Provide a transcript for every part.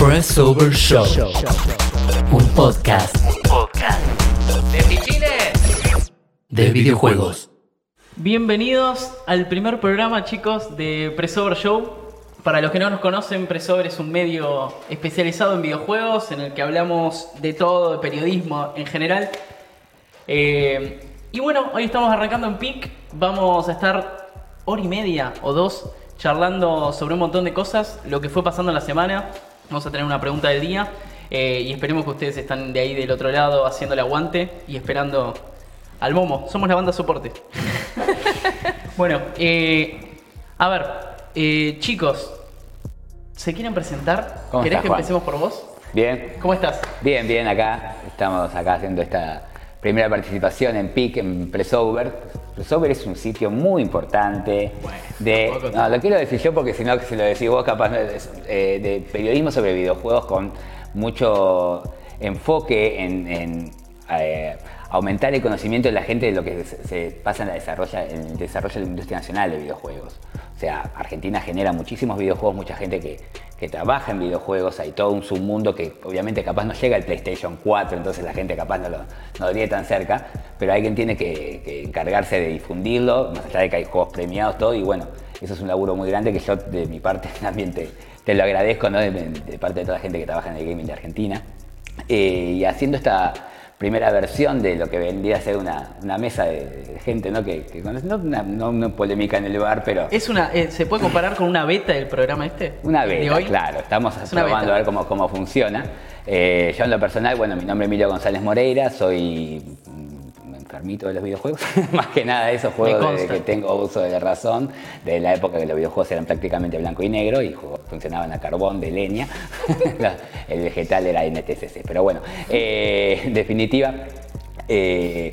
Press Over Show. Un podcast. Podcast. ¡De pichines! De videojuegos. Bienvenidos al primer programa, chicos, de Pressover Show. Para los que no nos conocen, Pressover es un medio especializado en videojuegos en el que hablamos de todo, de periodismo en general. Eh, y bueno, hoy estamos arrancando en PIC. Vamos a estar hora y media o dos charlando sobre un montón de cosas, lo que fue pasando en la semana. Vamos a tener una pregunta del día eh, y esperemos que ustedes están de ahí del otro lado haciendo el aguante y esperando al Momo. Somos la banda soporte. bueno, eh, a ver, eh, chicos, ¿se quieren presentar? ¿Cómo ¿Querés estás, que Juan? empecemos por vos? Bien, ¿Cómo estás? bien, bien, acá estamos acá haciendo esta primera participación en PIC, en Pressover. Pressover es un sitio muy importante de... No, lo quiero decir yo porque si no, que si lo decís vos, capaz eh, de periodismo sobre videojuegos con mucho enfoque en, en, eh, aumentar el conocimiento de la gente de lo que se, se pasa en, la desarrolla, en el desarrollo de la industria nacional de videojuegos. O sea, Argentina genera muchísimos videojuegos, mucha gente que, que trabaja en videojuegos, hay todo un submundo que obviamente capaz no llega al PlayStation 4, entonces la gente capaz no lo, no lo tan cerca, pero alguien tiene que, encargarse de difundirlo, más allá de que hay juegos premiados, todo, y bueno, eso es un laburo muy grande que yo de mi parte también te, te lo agradezco, ¿no? de, de parte de toda la gente que trabaja en el gaming de Argentina. Eh, y haciendo esta primera versión de lo que vendría a ser una, una mesa de, gente, ¿no? Que, que conoce- no, una, no una polémica en el bar, pero Es una, eh, ¿Se puede comparar con una beta del programa este? una ¿De beta, hoy? claro. Estamos Es probando a ver cómo, cómo funciona. Eh, yo en lo personal, bueno, mi nombre es Emilio González Moreira, soy enfermito de los videojuegos. Más que nada esos juegos consta. que tengo uso de razón, de la época que los videojuegos eran prácticamente blanco y negro y funcionaban a carbón de leña. El vegetal era NTCC. Pero bueno, eh, en definitiva, eh,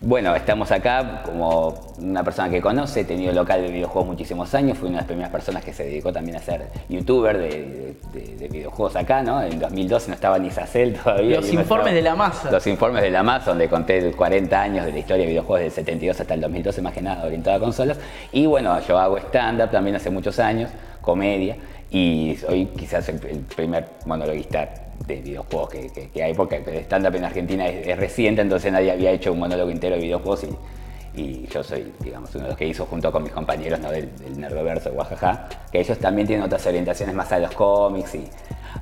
bueno, estamos acá como una persona que conoce, he tenido local de videojuegos muchísimos años, fui una de las primeras personas que se dedicó también a ser youtuber de, de- de videojuegos acá, ¿no? En 2012 no estaba ni Sacel todavía. Los informes estaba- de la masa. Los informes de la masa, donde conté 40 años de la historia de videojuegos del 72 hasta el 2012, más que nada orientado a consolas. Y bueno, yo hago stand-up también hace muchos años, comedia, y soy quizás el, el primer monologuista de videojuegos que, que- que hay, porque el stand-up en Argentina es, es reciente, entonces nadie había hecho un monólogo entero de videojuegos y, y yo soy, digamos, uno de los que hizo junto con mis compañeros ¿no? del, del Nerdoverso, Guajaja, que ellos también tienen otras orientaciones más a los cómics y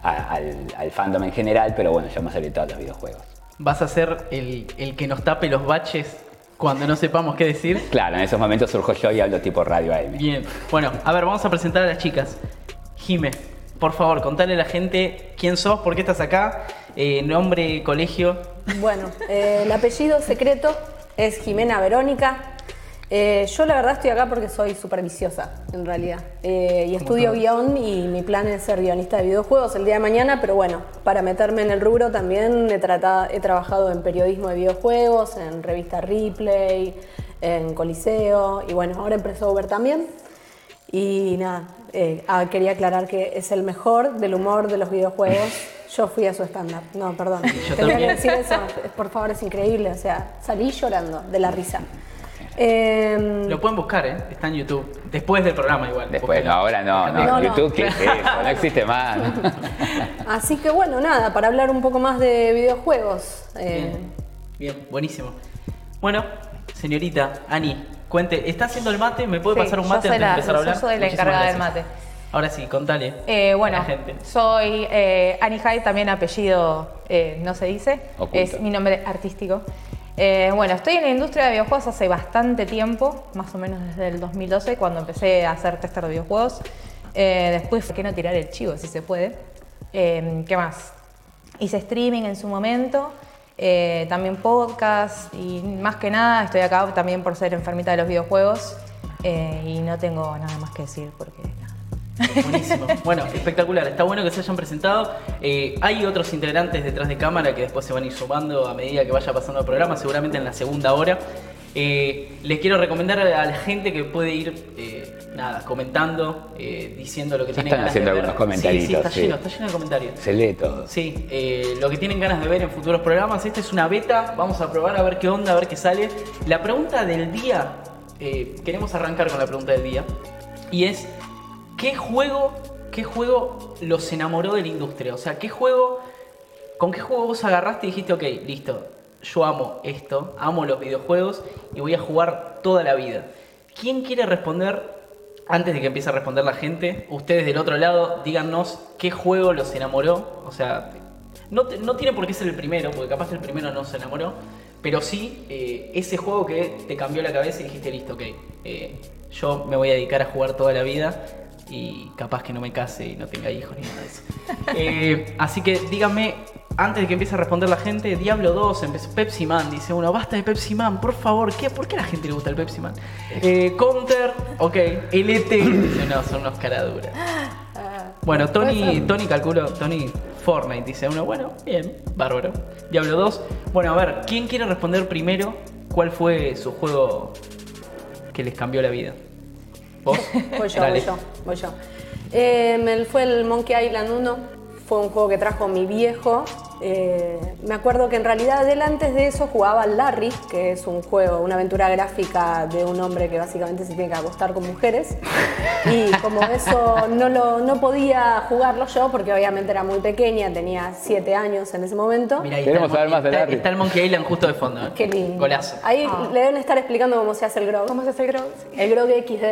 a- al, al fandom en general, pero bueno, yo más orientado a los videojuegos. ¿Vas a ser el, el que nos tape los baches cuando no sepamos qué decir? Claro, en esos momentos surjo yo y hablo tipo radio AM. Bien. Bueno, a ver, vamos a presentar a las chicas. Jime, por favor, contale a la gente quién sos, por qué estás acá, eh, nombre, colegio. Bueno, eh, el apellido secreto es Jimena Verónica. Eh, yo la verdad estoy acá porque soy superviciosa, en realidad. Y estudio guion y mi plan es ser guionista de videojuegos el día de mañana, pero bueno, para meterme en el rubro también he, tratado, he trabajado en periodismo de videojuegos, en revista Replay, en Coliseo y bueno, ahora en Pressover también. Y nada, eh, ah, quería aclarar que es el mejor del humor de los videojuegos. Yo fui a su stand-up. No, perdón. Tenía también. que decir eso. Por favor, es increíble. O sea, salí llorando de la risa. Eh, Lo pueden buscar, ¿eh? Está en YouTube. Después del programa igual. Después, no, ahora no, no, No, no. YouTube, ¿qué es eso? No existe más. así que bueno, nada, para hablar un poco más de videojuegos. eh, Bien, bien, buenísimo. Bueno, señorita Ani, cuente, ¿está haciendo el mate? ¿Me puede Sí, pasar un yo mate antes de empezar a yo hablar? soy la encargada del mate. Ahora sí, contale. Eh, a bueno, la gente. soy eh, Annie Hyde, también apellido eh, no se dice, es mi nombre artístico. Eh, bueno, estoy en la industria de videojuegos hace bastante tiempo, más o menos desde el 2012, cuando empecé a hacer tester de videojuegos. Eh, después, ¿por qué no tirar el chivo si se puede? Eh, ¿Qué más? Hice streaming en su momento, eh, también podcast y más que nada estoy acá también por ser enfermita de los videojuegos eh, y no tengo nada más que decir porque. Buenísimo. Bueno, espectacular. Está bueno que se hayan presentado. Eh, hay otros integrantes detrás de cámara que después se van a ir sumando a medida que vaya pasando el programa, seguramente en la segunda hora. Eh, les quiero recomendar a la gente que puede ir, eh, nada, comentando, eh, diciendo lo que tienen están ganas haciendo de ver. algunos comentaritos, Sí, sí, está sí. lleno, está lleno de comentarios. Se lee todo. Sí, eh, lo que tienen ganas de ver en futuros programas. Esta es una beta, vamos a probar a ver qué onda, a ver qué sale. La pregunta del día, eh, queremos arrancar con la pregunta del día, y es, ¿qué juego ¿qué juego los enamoró de la industria? O sea, ¿qué juego, con qué juego vos agarraste y dijiste, ok, listo, yo amo esto, amo los videojuegos y voy a jugar toda la vida? ¿Quién quiere responder, antes de que empiece a responder la gente, ustedes del otro lado, díganos qué juego los enamoró? O sea, no, te- no tiene por qué ser el primero, porque capaz que el primero no se enamoró, pero sí eh, ese juego que te cambió la cabeza y dijiste, listo, ok, eh, yo me voy a dedicar a jugar toda la vida y capaz que no me case y no tenga hijos ni nada de eso. Eh, así que díganme, antes de que empiece a responder la gente, Diablo 2, empezó Pepsi Man, dice uno, basta de Pepsi Man, por favor, ¿qué? ¿por qué a la gente le gusta el Pepsi Man? Eh, Counter, ok, LT, dice, no, son unos caraduras. Bueno, Tony, Tony calculo, Tony Fortnite dice uno, bueno, bien, bárbaro. Diablo 2. Bueno, a ver, ¿quién quiere responder primero cuál fue su juego que les cambió la vida? ¿Vos? Voy yo, Dale. voy yo, voy yo. Eh, fue el Monkey Island 1, fue un juego que trajo mi viejo. Eh, me acuerdo que en realidad él antes de eso jugaba al Larry, que es un juego, una aventura gráfica de un hombre que básicamente se tiene que acostar con mujeres. Y como eso no, lo, no podía jugarlo yo, porque obviamente era muy pequeña, tenía 7 años en ese momento. Mira, ahí Queremos saber más de Larry. está el Monkey Island justo de fondo. ¿eh? Qué lindo. Golazo. Ahí le deben estar explicando cómo se hace el grog. ¿Cómo se hace el grog? Sí. El grog XD.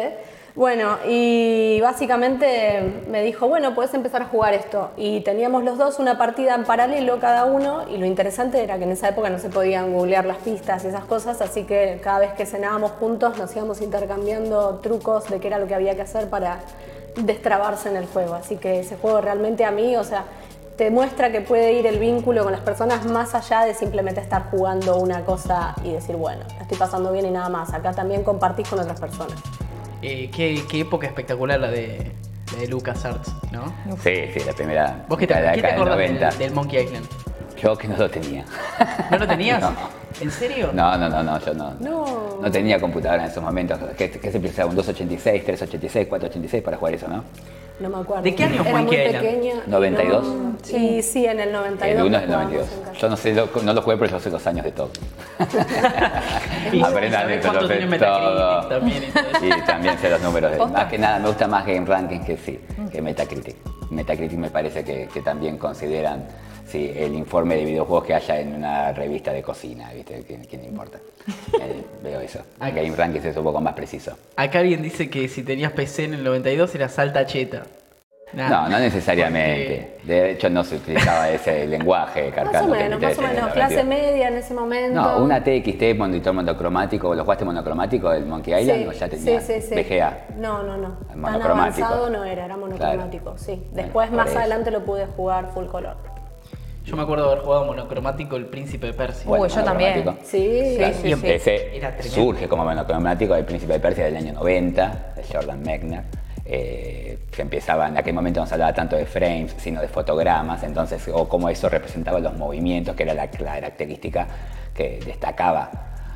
Bueno, y básicamente me dijo, bueno, puedes empezar a jugar esto. Y teníamos los dos una partida en paralelo cada uno, y lo interesante era que en esa época no se podían googlear las pistas y esas cosas, así que cada vez que cenábamos juntos nos íbamos intercambiando trucos de qué era lo que había que hacer para destrabarse en el juego. Así que ese juego realmente a mí, o sea, te muestra que puede ir el vínculo con las personas más allá de simplemente estar jugando una cosa y decir, bueno, estoy pasando bien y nada más. Acá también compartís con otras personas. Eh, qué, qué época espectacular la de, la de LucasArts, ¿no? Sí, sí, la primera. ¿Vos qué te, la qué te del acordás del, 90. del Monkey Island? Yo que no lo tenía. ¿No lo tenías? No. ¿En serio? No, no, no, no, yo no. No. No tenía computadora en esos momentos. ¿Qué, qué se precisaba? ¿Un 286, 386, 486 para jugar eso, no? No me acuerdo. ¿De qué año Era muy pequeña. 92. No. Sí, sí, en el 92. El 1 es el jugábamos 92. en casa. Yo no sé, lo- no lo jugué, pero yo sé los años de todo. Aprendan cuánto Metacritic todo. también y todo eso. Y también sé los números. De, más que nada, me gusta más Game Rankings que sí, que Metacritic. Metacritic me parece que, que también consideran sí, el informe de videojuegos que haya en una revista de cocina, ¿viste? ¿Quién, quién importa? Eh, veo eso. Ah. Game Rankings es un poco más preciso. Acá alguien dice que si tenías PC en el 92 era salta cheta. No, no necesariamente. De hecho, no se utilizaba ese lenguaje Más carcano. o menos, más o menos. la Clase media en ese momento. No, una TXT monitor monocromático, ¿lo jugaste monocromático del Monkey Island Sí, o ya tenía sí, sí, sí. VGA? No, no, no. Tan Monocromático. avanzado no era, era monocromático, sí. Después, Bueno, más eso. adelante, lo pude jugar full color. Yo me acuerdo de haber jugado monocromático El Príncipe de Persia. Uy, yo también. Sí, Claro, sí, y sí. ese surge como monocromático del Príncipe de Persia del año 90, de Jordan Mechner, eh, que empezaba, en aquel momento no se hablaba tanto de frames, sino de fotogramas, entonces, o cómo eso representaba los movimientos, que era la característica que destacaba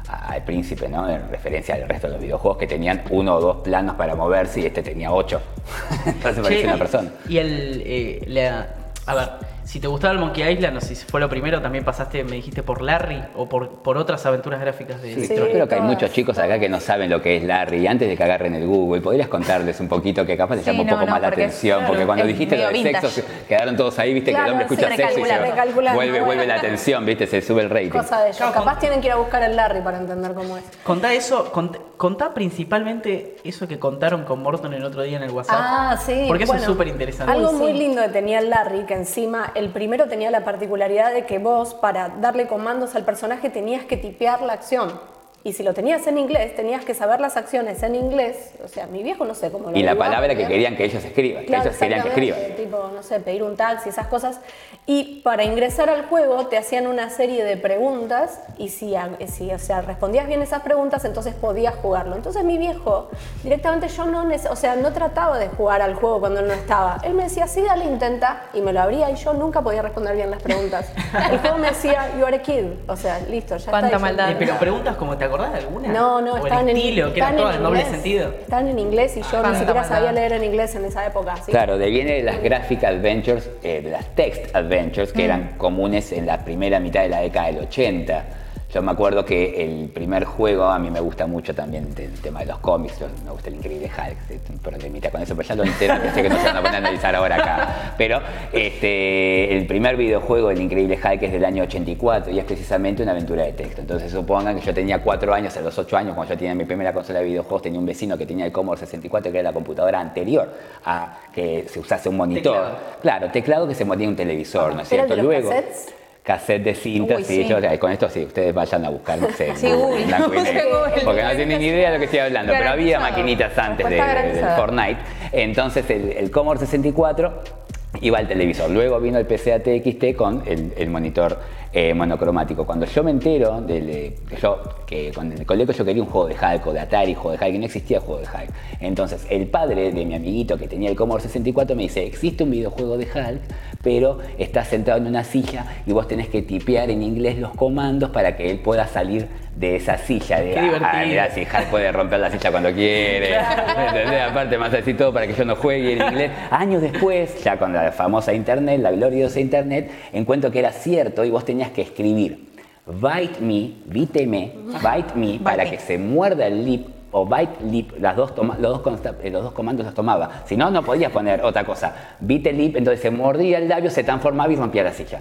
a- al príncipe, ¿no? En referencia al resto de los videojuegos que tenían uno o dos planos para moverse y este tenía ocho. entonces parecía Che, una persona. Y el. eh, la- a ver, si te gustaba el Monkey Island, no sé si fue lo primero, también pasaste, me dijiste, por Larry o por, por otras aventuras gráficas de Sí, yo creo que hay muchos chicos acá que no saben lo que es Larry. Y antes de que agarren el Google, ¿podrías contarles un poquito que capaz les Sí, llama un no, poco no, más la atención? porque claro, cuando dijiste lo del sexo, vintage. se- quedaron todos ahí, viste, que el Claro, hombre escucha sexo y se recalculando, recalculando, vuelve, vuelve la atención, viste, se sube el rating. Cosa de ellos. Claro, Capaz con- tienen que ir a buscar el Larry para entender cómo es. Contá eso, cont- contá principalmente eso que contaron con Morton el otro día en el WhatsApp. Ah, sí. Porque eso es súper interesante. Algo Uy, muy lindo que tenía el Larry, que encima el primero tenía la particularidad de que vos, para darle comandos al personaje, tenías que tipear la acción. Y si lo tenías en inglés, tenías que saber las acciones en inglés. O sea, mi viejo no sé cómo lo Y la palabra que querían que ellos escriban, que Claro, ellos querían que escriban. Tipo, no sé, pedir un taxi, esas cosas. Y para ingresar al juego te hacían una serie de preguntas y si, a- si o sea, respondías bien esas preguntas, entonces podías jugarlo. Entonces mi viejo, directamente yo no, o sea, no trataba de jugar al juego cuando él no estaba. Él me decía, sí, dale, intenta, y me lo abría y yo nunca podía responder bien las preguntas. El juego me decía, you are a kid. O sea, listo, ya Cuánta está. yo- maldad. Eh, pero preguntas como, ¿te acordás de alguna? no, no, o el estaban en, estilo, que eran estaban todas en en doble inglés. sentido. Estaban en inglés y yo ni siquiera maldad. sabía leer en inglés en esa época. que- Claro, de viene de las Graphic Adventures, eh, de las Text Adventures, que eran comunes en la primera mitad de la década del 80. Yo me acuerdo que el primer juego, a mí me gusta mucho también el tema de los cómics, me gusta el increíble Hulk, problemita con eso, pero ya lo entero, pensé que no se van a poner a analizar ahora acá. Pero este, el primer videojuego, el increíble Hulk, es del año 84 y es precisamente una aventura de texto. Entonces supongan que yo tenía cuatro años, a los ocho años, cuando yo tenía mi primera consola de videojuegos, tenía un vecino que tenía el Commodore 64, que era la computadora anterior a que se usase un monitor. Teclado. Claro, teclado que se ponía un televisor, ¿no es ¿Era el cierto? Luego, cassettes? Cassette de cinta, Uy, sí, yo- con esto sí, ustedes vayan a buscar, no sé, Sí, en Google. blanco y negro, Google. porque no tienen ni idea de lo que estoy hablando, pero había maquinitas antes de, del. Fortnite, entonces el, el Commodore 64 iba al televisor, luego vino el PC ATXT con el, el monitor eh, monocromático. Cuando yo me entero, del, que yo, que con el colegio yo quería un juego de Hulk o de Atari, juego de Hulk, y no existía juego de Hulk. Entonces el padre de mi amiguito que tenía el Commodore 64 me dice, existe un videojuego de Hulk, pero está sentado en una silla y vos tenés que tipear en inglés los comandos para que él pueda salir de esa silla. De, Qué "Ah, divertido". mirá, si Hulk puede romper la silla cuando quiere. ¿entendés? Aparte más así todo para que yo no juegue en inglés. Años después, ya con la famosa internet, la gloriosa internet, encuentro que era cierto y vos tenías que escribir bite me, bíteme, bite me, para que se muerda el lip o bite lip, las dos toma- los, dos eh, los dos comandos los tomaba. Si no, no podías poner otra cosa. Bite lip, entonces se mordía el labio, se transformaba y rompía la silla.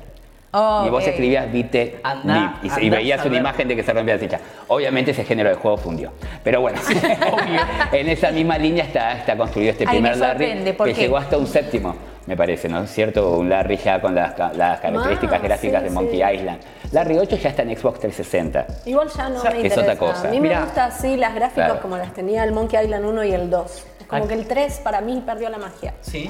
Oh, y vos escribías Vite Andá- Lip y, y veías una imagen de que se rompía la silla. Obviamente ese género de juego fundió. Pero bueno, en esa misma línea está, está construido este Ay, primer Larry sorprende, ¿por que llegó hasta un séptimo, me parece, ¿no es cierto? Un Larry ya con las, las características Ah, gráficas sí, de Monkey sí. Island. Larry 8 ya está en Xbox 360. Igual ya no O sea, me es interesa. otra cosa. A mí Mirá. me gusta así las gráficas Claro. como las tenía el Monkey Island 1 y el 2. Es como Ah. que el 3 para mí perdió la magia. Sí.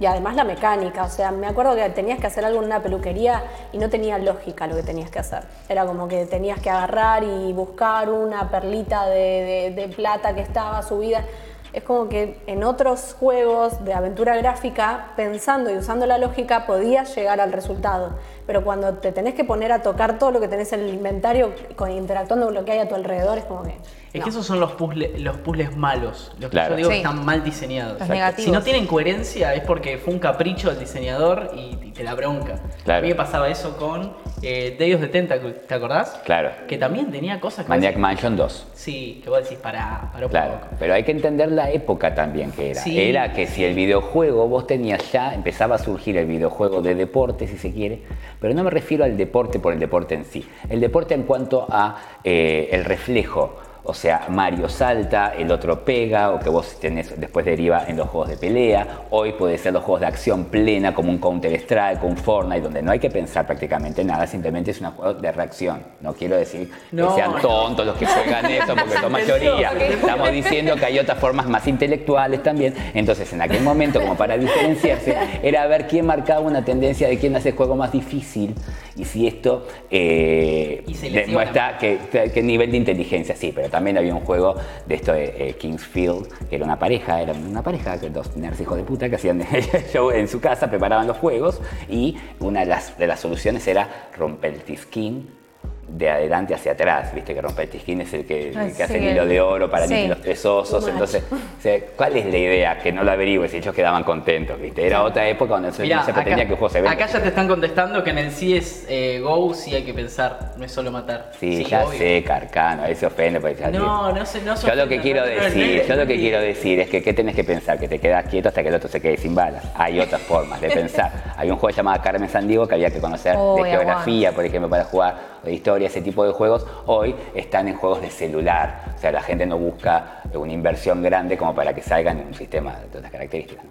Y además la mecánica, o sea, me acuerdo que tenías que hacer algo en una peluquería y no tenía lógica lo que tenías que hacer. Era como que tenías que agarrar y buscar una perlita de, de- de plata que estaba subida. Es como que en otros juegos de aventura gráfica, pensando y usando la lógica, podías llegar al resultado. Pero cuando te tenés que poner a tocar todo lo que tenés en el inventario, con, interactuando con lo que hay a tu alrededor, es como que... Es no. que esos son los puzzles, los puzzles malos, los que Claro. yo digo que Sí. están mal diseñados. Los negativos. Si no tienen coherencia es porque fue un capricho del diseñador y, y te la bronca. Claro. A mí me pasaba eso con eh, of the Tentacle, ¿te acordás? Claro. Que también tenía cosas que... Maniac decís- Mansion 2. Sí, que vos decís, para, para un Claro, poco. pero hay que entender la época también que era. Sí. Era que si el videojuego, vos tenías ya, empezaba a surgir el videojuego de deporte, si se quiere, pero no me refiero al deporte por el deporte en sí. El deporte en cuanto a eh, el reflejo. O sea, Mario salta, el otro pega, o que vos tenés, después deriva en los juegos de pelea. Hoy puede ser los juegos de acción plena, como un Counter-Strike, un Fortnite, donde no hay que pensar prácticamente nada, simplemente es un juego de reacción. No quiero decir No, que sean tontos los que juegan eso, porque son mayoría. Estamos diciendo que hay otras formas más intelectuales también. Entonces, en aquel momento, como para diferenciarse, era ver quién marcaba una tendencia de quién hace el juego más difícil y si esto eh, Y demuestra que, que- que nivel de inteligencia. Sí, pero también había un juego de esto de eh, Kingsfield, que era una pareja, era una pareja, que dos nerds hijos de puta que hacían show en su casa, preparaban los juegos y una de las, de las soluciones era romper el tisquín de adelante hacia atrás, viste que tisquín es el que, el que hace el sí, hilo de oro para sí. Los tres osos, entonces, o sea, ¿cuál es la idea? Que no lo averigües y ellos quedaban contentos, viste, era otra época donde se- Mirá, se pretendía que el juego se venda. acá ya te están contestando que en el CS eh, GO sí hay que pensar, no es solo matar. Sí, ya obvio. sé, Carcano, ahí se ofende. porque ya No, no se- no se Yo lo que quiero no, no, no, decir, no, yo lo que no. quiero decir es que ¿qué tenés que pensar? Que te quedas quieto hasta que el otro se quede sin balas. Hay otras formas de pensar. Hay un juego llamado Carmen Sandiego que había que conocer Oh, de geografía, por ejemplo, para jugar, de historia, ese tipo de juegos. Hoy están en juegos de celular. O sea, la gente no busca una inversión grande como para que salgan en un sistema de otras características.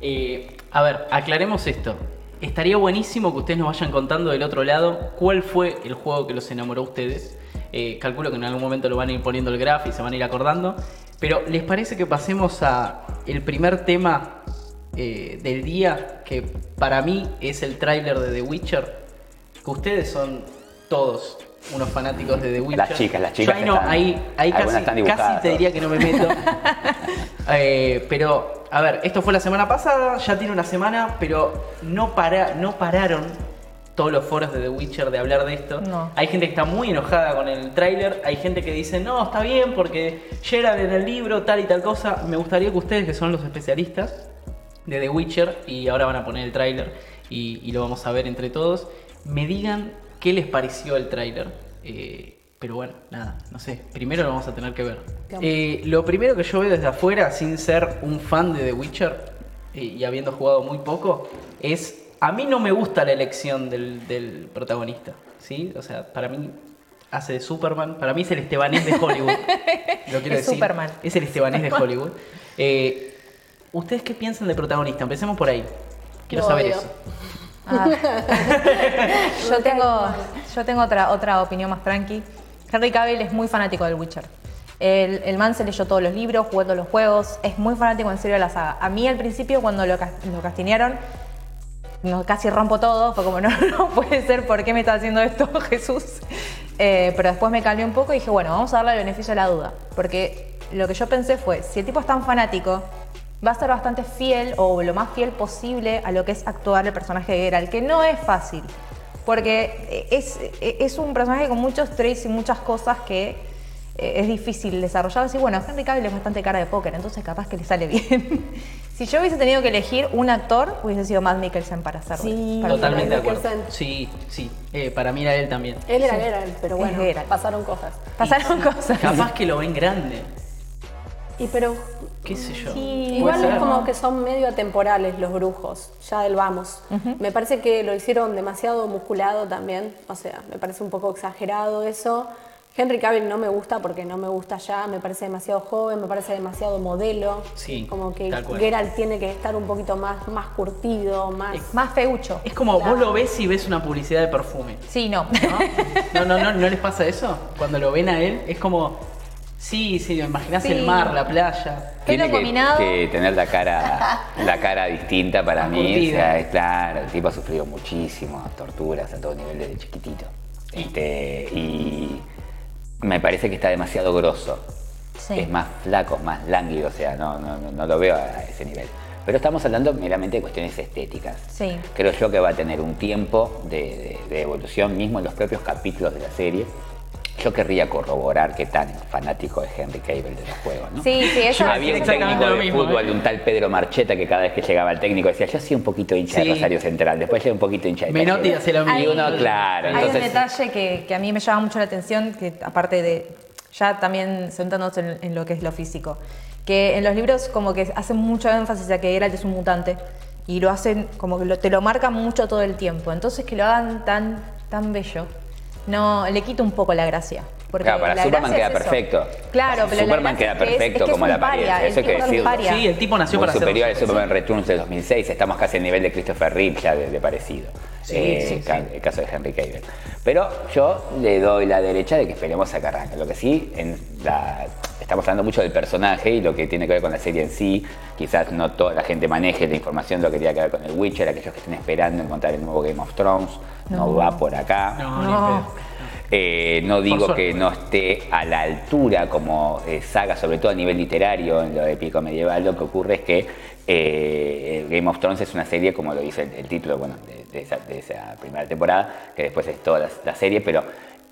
Eh, a ver, aclaremos esto. Estaría buenísimo que ustedes nos vayan contando del otro lado cuál fue el juego que los enamoró a ustedes. Eh, calculo que en algún momento lo van a ir poniendo el graph y se van a ir acordando. Pero ¿les parece que pasemos a el primer tema eh, del día? Que para mí es el tráiler de The Witcher. Que ustedes son todos unos fanáticos de The Witcher. Las chicas, las chicas Yo ahí, no, están- ahí, casi, están dibujadas, casi te diría que no me meto. Eh, pero, a ver, esto fue la semana pasada, ya tiene una semana, pero no, para, no pararon todos los foros de The Witcher de hablar de esto. No. Hay gente que está muy enojada con el tráiler, hay gente que dice, no, está bien porque Gerard en el libro, tal y tal cosa. Me gustaría que ustedes, que son los especialistas de The Witcher, y ahora van a poner el tráiler y, y lo vamos a ver entre todos, me digan qué les pareció el tráiler. Eh, pero bueno, nada, no sé. Primero lo vamos a tener que ver. Eh, lo primero que yo veo desde afuera, sin ser un fan de The Witcher eh, y habiendo jugado muy poco, es. A mí no me gusta la elección del, del protagonista. ¿Sí? O sea, para mí hace de Superman. Para mí es el Estebanés de Hollywood. Lo quiero Es decir. Superman. Es el Estebanés de Hollywood. Eh, ¿Ustedes qué piensan del protagonista? Empecemos por ahí. Quiero Lo saber odio. eso. Ah. yo tengo, yo tengo otra, otra opinión más tranqui. Henry Cavill es muy fanático del Witcher. El, el man se leyó todos los libros, jugó todos los juegos, es muy fanático en serio de la saga. A mí al principio cuando lo, lo castinearon, no, casi rompo todo, fue como, no, no puede ser, ¿por qué me está haciendo esto Jesús? Eh, pero después me calmé un poco y dije, bueno, vamos a darle el beneficio de la duda. Porque lo que yo pensé fue, si el tipo es tan fanático, va a ser bastante fiel o lo más fiel posible a lo que es actuar el personaje de Geralt, que no es fácil. Porque es, es un personaje con muchos traits y muchas cosas que eh, es difícil desarrollar. Así, bueno, Henry Cavill es bastante cara de póker, entonces capaz que le sale bien. si yo hubiese tenido que elegir un actor, hubiese sido Matt Mikkelsen para hacerlo. Sí. Para Totalmente de acuerdo. Sí, sí. Eh, para mí era él también. Él era Sí. Geralt, pero bueno, Geralt. pasaron cosas. Pasaron cosas. Capaz que lo ven grande. Y pero ¿Qué sé yo? Sí, igual ser. es como que son medio atemporales los brujos, ya del vamos. Me parece que lo hicieron demasiado musculado también, o sea, me parece un poco exagerado eso. Henry Cavill no me gusta porque no me gusta ya, me parece demasiado joven, me parece demasiado modelo. Sí, Como que. Geralt tiene que estar un poquito más, más curtido, más... Más feucho. Es como Claro. vos lo ves y ves una publicidad de perfume. Sí, no. ¿No? No, no, no, ¿no les pasa eso? Cuando lo ven a él, es como. Sí, sí, imaginás Sí. el mar, la playa. Tiene que, combinado. que tener la cara, la cara distinta para mí. O sea, es claro, el tipo ha sufrido muchísimo, torturas a todo nivel desde chiquitito. Este, y me parece que está demasiado grosso. Sí. Es más flaco, más lánguido, o sea, no, no, no- no lo veo a ese nivel. Pero estamos hablando meramente de cuestiones estéticas. Sí. Creo yo que va a tener un tiempo de, de- de evolución mismo en los propios capítulos de la serie. Yo querría corroborar qué tan fanático es Henry Cavill de los juegos, ¿no? Sí, sí, eso Había un técnico de mismo, fútbol, ¿eh? un tal Pedro Marcheta, que cada vez que llegaba el técnico decía, yo soy un poquito hincha Sí. de Rosario Central, después yo un poquito hincha de Menotti Talleres". hace lo mismo. Y uno, claro, Hay un detalle que, que a mí me llama mucho la atención, que aparte de ya también sentándonos en, en lo que es lo físico, que en los libros como que hacen mucho énfasis a que Geralt es un mutante y lo hacen como que lo- te lo marcan mucho todo el tiempo, entonces que lo hagan tan, tan bello, no le quita un poco la gracia. Porque Claro, para la Superman queda es perfecto. Claro, pero Superman queda perfecto es que como es la apariencia, eso hay que decirlo. Sí, el tipo nació Muy para ser superior al Superman. Returns de 2006, estamos casi al nivel de Christopher Reeve ya de, de parecido. Sí, Eh, sí. El caso de Henry Cavill. Pero yo le doy la derecha de que esperemos a que arranque. Lo que sí, en la- estamos hablando mucho del personaje y lo que tiene que ver con la serie en sí. Quizás no toda la gente maneje la información de lo que tiene que ver con el Witcher, aquellos que estén esperando encontrar el nuevo Game of Thrones. No, va por acá. No, No. Eh, no digo que no esté a la altura como eh, saga, sobre todo a nivel literario, en lo épico medieval, lo que ocurre es que eh, Game of Thrones es una serie, como lo dice el, el título bueno, de, de esa, de esa primera temporada, que después es toda la, la serie, pero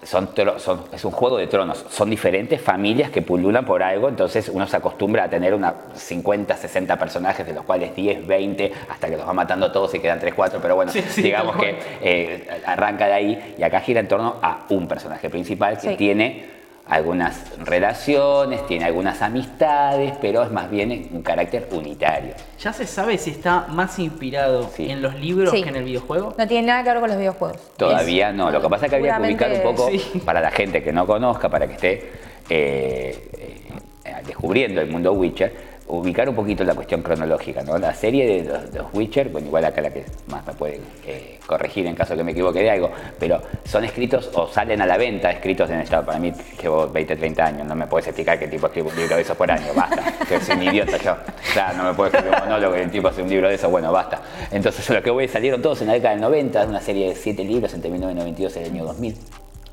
son, tro- son- es un juego de tronos, son diferentes familias que pululan por algo, entonces uno se acostumbra a tener unas 50, 60 personajes, de los cuales 10, 20, hasta que los va matando a todos y quedan 3, 4, pero bueno, Sí, sí, digamos que eh, arranca de ahí y acá gira en torno a un personaje principal que Sí. tiene algunas relaciones, tiene algunas amistades, pero es más bien un carácter unitario. ¿Ya se sabe si está más inspirado Sí. en los libros Sí. que en el videojuego? No tiene nada que ver con los videojuegos. Todavía no, lo que pasa es que habría que ubicar un poco, Sí. para la gente que no conozca, para que esté eh, eh, descubriendo el mundo Witcher, ubicar un poquito la cuestión cronológica, ¿no? La serie de los, Witcher, bueno, igual acá la que más me puede eh, corregir en caso que me equivoque de algo, pero son escritos o salen a la venta escritos en estado. Para mí llevo 20, 30 años, no me puedes explicar qué tipo escribe un libro de esos por año, basta, que soy un idiota yo. Claro, no me puedo escribir un monólogo y el tipo hace un libro de eso, bueno, basta. Entonces lo que voy salieron todos en la década del 90, una serie de 7 libros entre 1992 y el año 2000.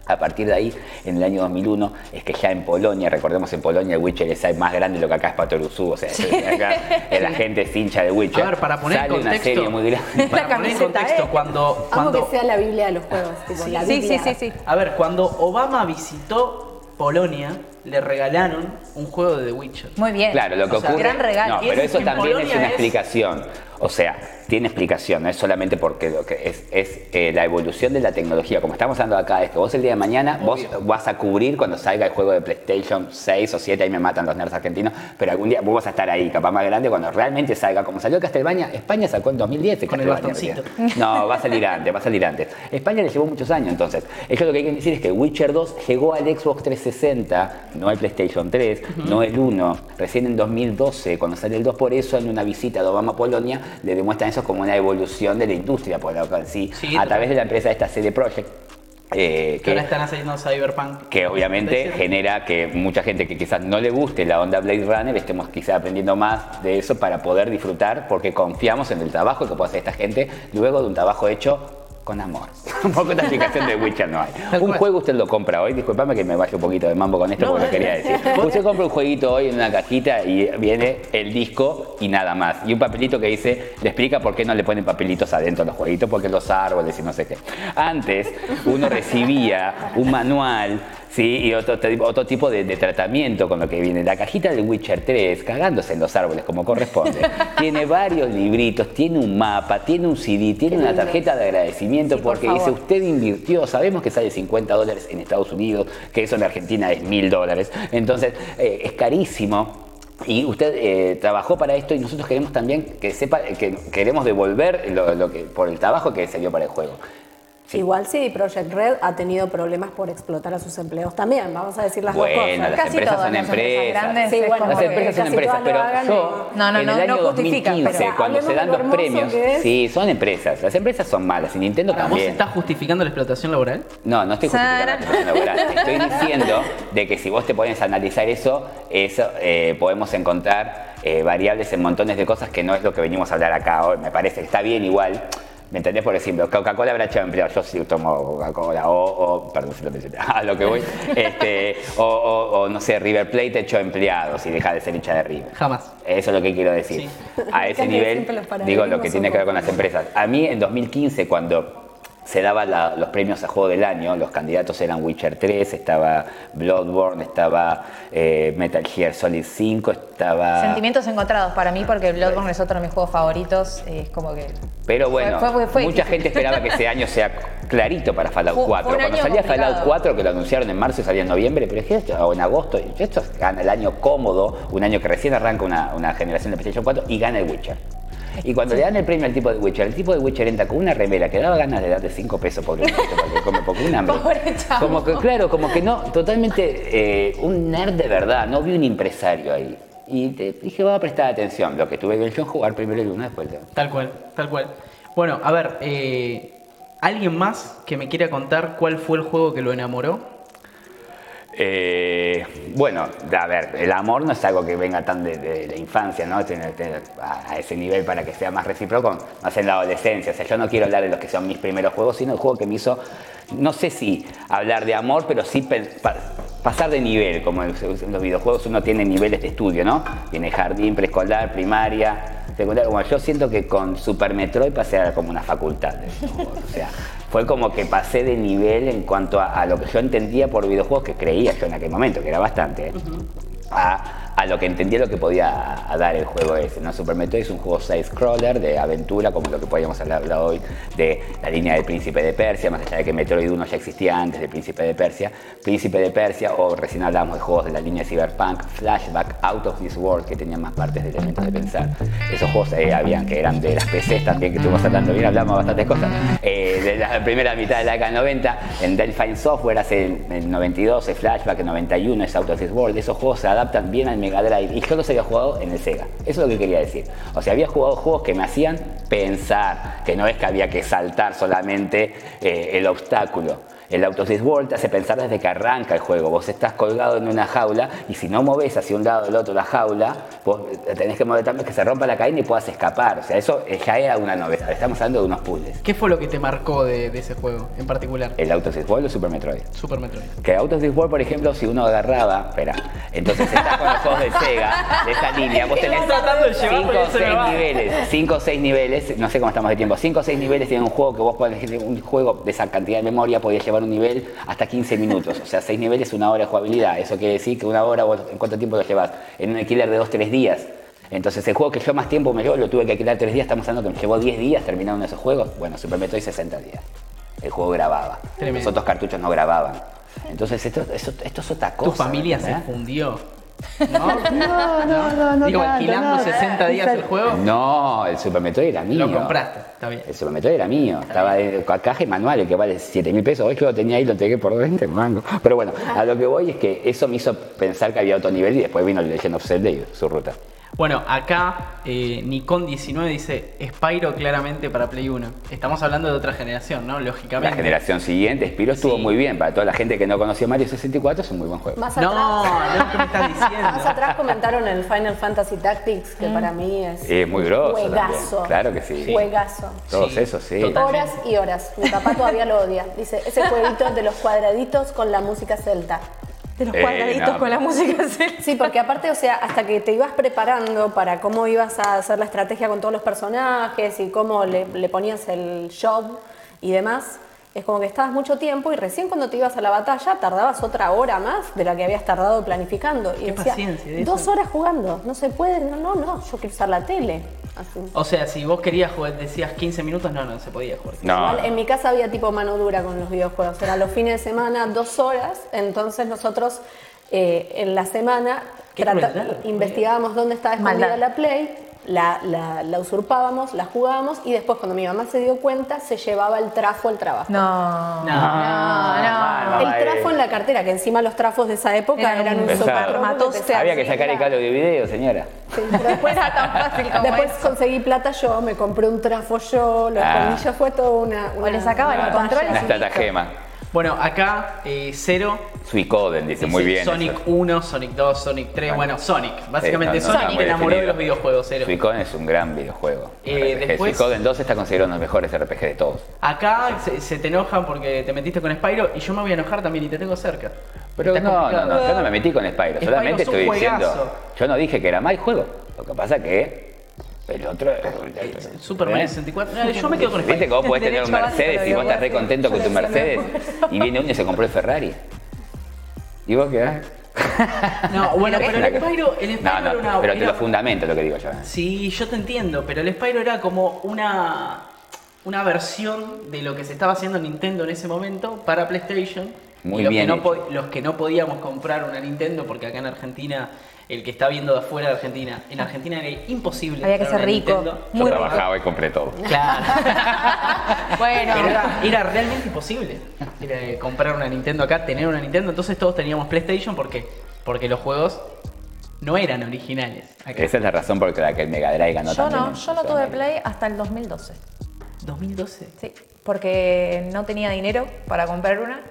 A partir de ahí, en el año 2001, es que ya en Polonia, recordemos en Polonia el Witcher es más grande de lo que acá es Patoruzú, o sea, acá la gente es hincha de Witcher. A ver, para poner en Sale una contexto. serie muy grande. Para poner en contexto, ¿eh? cuando, Amo cuando que sea la Biblia de los juegos, tipo, la Sí, Biblia. sí, sí, sí. A ver, cuando Obama visitó Polonia, le regalaron un juego de The Witcher. Muy bien. Claro, lo que O sea, ocurre. gran regalo. No, pero es- eso también Polonia es una es- explicación. O sea, tiene explicación, no es solamente porque lo que es, es eh, la evolución de la tecnología. Como estamos hablando acá, es que vos el día de mañana vos vas a cubrir cuando salga el juego de PlayStation 6 o 7, ahí me matan los nerds argentinos, pero algún día vos vas a estar ahí, capaz más grande, cuando realmente salga, como salió Castlevania, España sacó en 2010 Con el bastoncito. No, va a salir antes, va a salir antes. España le llevó muchos años, entonces. Ellos lo que hay que decir es que Witcher 2 llegó al Xbox 360, no al PlayStation 3, no el 1, recién en 2012, cuando sale el 2, por eso en una visita de Obama a Polonia le demuestran eso como una evolución de la industria polaca en sí, Sí, a través de la empresa esta CD Projekt. eh, Que ahora están haciendo Cyberpunk. que obviamente genera que mucha gente que quizás no le guste la onda Blade Runner estemos quizás aprendiendo más de eso para poder disfrutar porque confiamos en el trabajo que puede hacer esta gente luego de un trabajo hecho con amor. un poco de explicación de Witcher no hay. Un juego usted lo compra hoy, disculpame que me vaya un poquito de mambo con esto No, porque lo quería decir. Usted compra un jueguito hoy en una cajita y viene el disco y nada más. Y un papelito que dice, le explica por qué no le ponen papelitos adentro a los jueguitos, porque los árboles y no sé qué. Antes uno recibía un manual ¿sí? y otro, otro tipo de, de tratamiento con lo que viene. La cajita del Witcher 3, cagándose en los árboles como corresponde, tiene varios libritos, tiene un mapa, tiene un CD, tiene una tarjeta de agradecimiento Sí, por porque dice usted invirtió, sabemos que sale 50 dólares en Estados Unidos, que eso en Argentina es 1000 dólares, entonces eh, es carísimo. Y usted eh, trabajó para esto y nosotros queremos también que sepa que queremos devolver lo, lo que, por el trabajo que se dio para el juego. Sí. Igual CD Projekt Red ha tenido problemas por explotar a sus empleados también, vamos a decir las Bueno, dos cosas. las Casi empresas todas son las empresas empresas. grandes Sí, bueno, Las empresas son empresas, pero yo no. No, en no, el año no justifican, 2015, pero cuando se dan los premios, sí, son empresas. Las empresas son malas y Nintendo Ahora, ¿Vos también. estás justificando la explotación laboral? No, no estoy justificando la explotación laboral. Estoy diciendo de que si vos te pones a analizar eso, eso eh, podemos encontrar eh, variables en montones de cosas que no es lo que venimos a hablar acá hoy. Me parece que está bien igual. ¿Me entendés? Por ejemplo, Coca-Cola habrá echado empleados. Yo sí tomo Coca-Cola. O, o- perdón si lo mencioné. A lo que voy. Este, o, o- o, no sé, River Plate echó empleados y deja de ser hincha de River. Jamás. Eso es lo que quiero decir. Sí. A ese nivel, digo, lo que tiene que ver con las empresas. A mí en 2015, cuando se daban los premios a Juego del Año, los candidatos eran Witcher 3, estaba Bloodborne, estaba eh, Metal Gear Solid 5, estaba... Sentimientos encontrados para mí porque Bloodborne es otro de mis juegos favoritos. Es como que. Pero bueno, Fue- fue- fue mucha gente esperaba que ese año sea clarito para Fallout Fue- fue 4. un Cuando salía complicado. Fallout 4, que lo anunciaron en marzo y salía en noviembre, pero es que esto, o en agosto, esto gana el año cómodo, un año que recién arranca una, una generación de PlayStation 4 y gana el Witcher. Y cuando le dan el premio al tipo de Witcher, el tipo de Witcher entra con una remera que daba ganas de darle 5 pesos por un porque come poco un hambre. Pobre chavo. Como que, claro, como que no, totalmente eh, un nerd de verdad, no vi un empresario ahí. Y te dije, voy a prestar atención. Lo que tuve que yo jugar primero el uno, después el otro. Tal cual, tal cual. Bueno, a ver, eh, ¿alguien más que me quiera contar cuál fue el juego que lo enamoró? Eh, bueno, a ver, el amor no es algo que venga tan de, la infancia, ¿no? A, a ese nivel para que sea más recíproco, más en la adolescencia. O sea, yo no quiero hablar de los que son mis primeros juegos, sino el juego que me hizo, no sé si hablar de amor, pero sí pasar de nivel, como en los videojuegos uno tiene niveles de estudio, ¿no? Tiene jardín, preescolar, primaria, secundaria. Bueno, yo siento que con Super Metroid pasé a como una facultad. de. O sea, fue como que pasé de nivel en cuanto a, a lo que yo entendía por videojuegos, que creía yo en aquel momento, que era bastante, a, a lo que entendía lo que podía dar el juego ese. ¿no? Super Metroid es un juego side-scroller de aventura, como lo que podíamos hablar hoy de la línea del Príncipe de Persia, más allá de que Metroid 1 ya existía antes del Príncipe de Persia. Príncipe de Persia, o recién hablábamos de juegos de la línea Cyberpunk, Flashback, Out of This World, que tenían más partes de elementos de pensar. Esos juegos eh, habían que eran de las PCs también, que estuvimos hablando bien, hablamos bastantes cosas. Eh, de la primera mitad de la década 90, en Delphine Software hace el, el 92, el Flashback, el 91, es Out of This World. Esos juegos se adaptan bien al Y yo los había jugado en el Sega. Eso es lo que quería decir. O sea, había jugado juegos que me hacían pensar, que no es que había que saltar solamente eh, el obstáculo. El Out of This World te hace pensar desde que arranca el juego. Vos estás colgado en una jaula y si no moves hacia un lado o del otro la jaula, vos tenés que mover también que se rompa la cadena y puedas escapar. O sea, eso eh, ya era una novedad. Estamos hablando de unos puzzles. ¿Qué fue lo que te marcó de, de ese juego en particular? El Out of This World o Super Metroid. Super Metroid. Que Out of This World, por ejemplo, si uno agarraba, espera, entonces estás con los juegos de Sega, de esta línea, vos tenés Estoy tratando de llevar, 5 pero o se me 6 va. niveles, 5 o 6 niveles, no sé cómo estamos de tiempo, 5 o 6 niveles tiene un juego que vos podés elegir un juego de esa cantidad de memoria, podías llevar un nivel hasta 15 minutos, o sea, 6 niveles, una hora de jugabilidad, eso quiere decir que una hora, ¿en cuánto tiempo lo llevas? En un alquiler de 2-3 días. Entonces el juego que yo más tiempo me llevó, lo tuve que alquilar tres días, estamos hablando que me llevó 10 días terminar uno de esos juegos. Bueno, Super Metroid 60 días. El juego grababa. Tremendo. Los otros cartuchos no grababan. Entonces esto, esto, esto es otra cosa. Tu familia se ¿verdad? fundió. ¿No? no, no, no. Digo, alquilando 60 días el juego. No, el Super Metroid era mío. Lo compraste, está bien. El Super Metroid era mío. Estaba en caja y manual, el que vale 7 mil pesos. Hoy yo lo tenía ahí, lo entregué por 20 mango. Pero bueno, a lo que voy es que eso me hizo pensar que había otro nivel y después vino el Legend of Zelda y su ruta. Bueno, acá eh, Nikon19 dice Spyro claramente para Play 1. Estamos hablando de otra generación, ¿no? La Lógicamente. generación siguiente, Spiro estuvo Sí. muy bien. Para toda la gente que no conocía Mario 64 es un muy buen juego. Más No, atrás, no, ¿qué me estás diciendo? más atrás comentaron el Final Fantasy Tactics, que para mí es Es muy grosso juegazo. Claro que sí. Juegazo. Todos Sí, esos, sí. Horas y horas. Mi papá todavía lo odia. Dice, ese jueguito de los cuadraditos con la música celta. De los Eh, cuadraditos no, con la música. Sí, porque aparte, o sea, hasta que te ibas preparando para cómo ibas a hacer la estrategia con todos los personajes y cómo le, le ponías el job y demás, es como que estabas mucho tiempo y recién cuando te ibas a la batalla tardabas otra hora más de la que habías tardado planificando. Y Qué decía, paciencia dos horas jugando, no se puede, no, no, no, yo quiero usar la tele. Así. O sea, si vos querías jugar, decías 15 minutos, no, no se podía jugar. No, Igual, en mi casa había tipo mano dura con los videojuegos. Era los fines de semana, dos horas. Entonces nosotros eh, en la semana trata- investigábamos dónde estaba escondida Maldad. la Play, la, la- la usurpábamos, la jugábamos y después cuando mi mamá se dio cuenta se llevaba el trafo al trabajo. No. No. No, no. El trafo en la cartera, que encima los trafos de esa época Eran eran, un un pesado. super Matoste había que sacar el cable de video, señora. Sí, pero después, Era tan fácil como después eso. conseguí plata yo, me compré un trafo yo, lo Ah. fue todo una, O le una- sacaban una los controles Una estratagema. Bueno, acá eh, Cero. Suicoden, dice, dice muy bien. Sonic eso. 1, Sonic 2, Sonic 3. Bueno, Sonic. Básicamente Sí, no, no, Sonic muy enamoró de los videojuegos, Cero. Suicoden es un gran videojuego. Eh, después- Suicoden 2 está considerado uno de los mejores RPG de todos. Acá se, se te enojan porque te metiste con Spyro y yo me voy a enojar también y te tengo cerca. Pero no, no, complicado. no, yo no me metí con Spyro. Spyro Solamente es estoy diciendo. Yo no dije que era mal juego. Lo que pasa que el otro. ¿Eh? 64. No, yo me quedo con Viste que Spyro. vos podés tener un Mercedes de y vos estás re contento con tu Mercedes y viene uno y se compró el Ferrari. ¿Y vos qué? No, bueno, pero el Spyro, el Spyro No, no, era una. pero te lo fundamento lo que digo yo. Sí, yo te entiendo, pero el Spyro era como una, una versión de lo que se estaba haciendo en Nintendo en ese momento para PlayStation. Muy y los bien que, no los que no podíamos comprar una Nintendo, porque acá en Argentina, el que está viendo de afuera de Argentina, en Argentina era imposible. Había que comprar ser rico, Nintendo. Yo muy trabajaba y compré todo. Claro. Bueno. Era, era realmente imposible era comprar una Nintendo acá, tener una Nintendo. Entonces todos teníamos PlayStation porque, porque los juegos no eran originales. acá. Esa es la razón por la que el Mega Drive ganó Yo también no, yo no tuve. Play hasta el 2012. 2012. Sí, porque no tenía dinero para comprar una.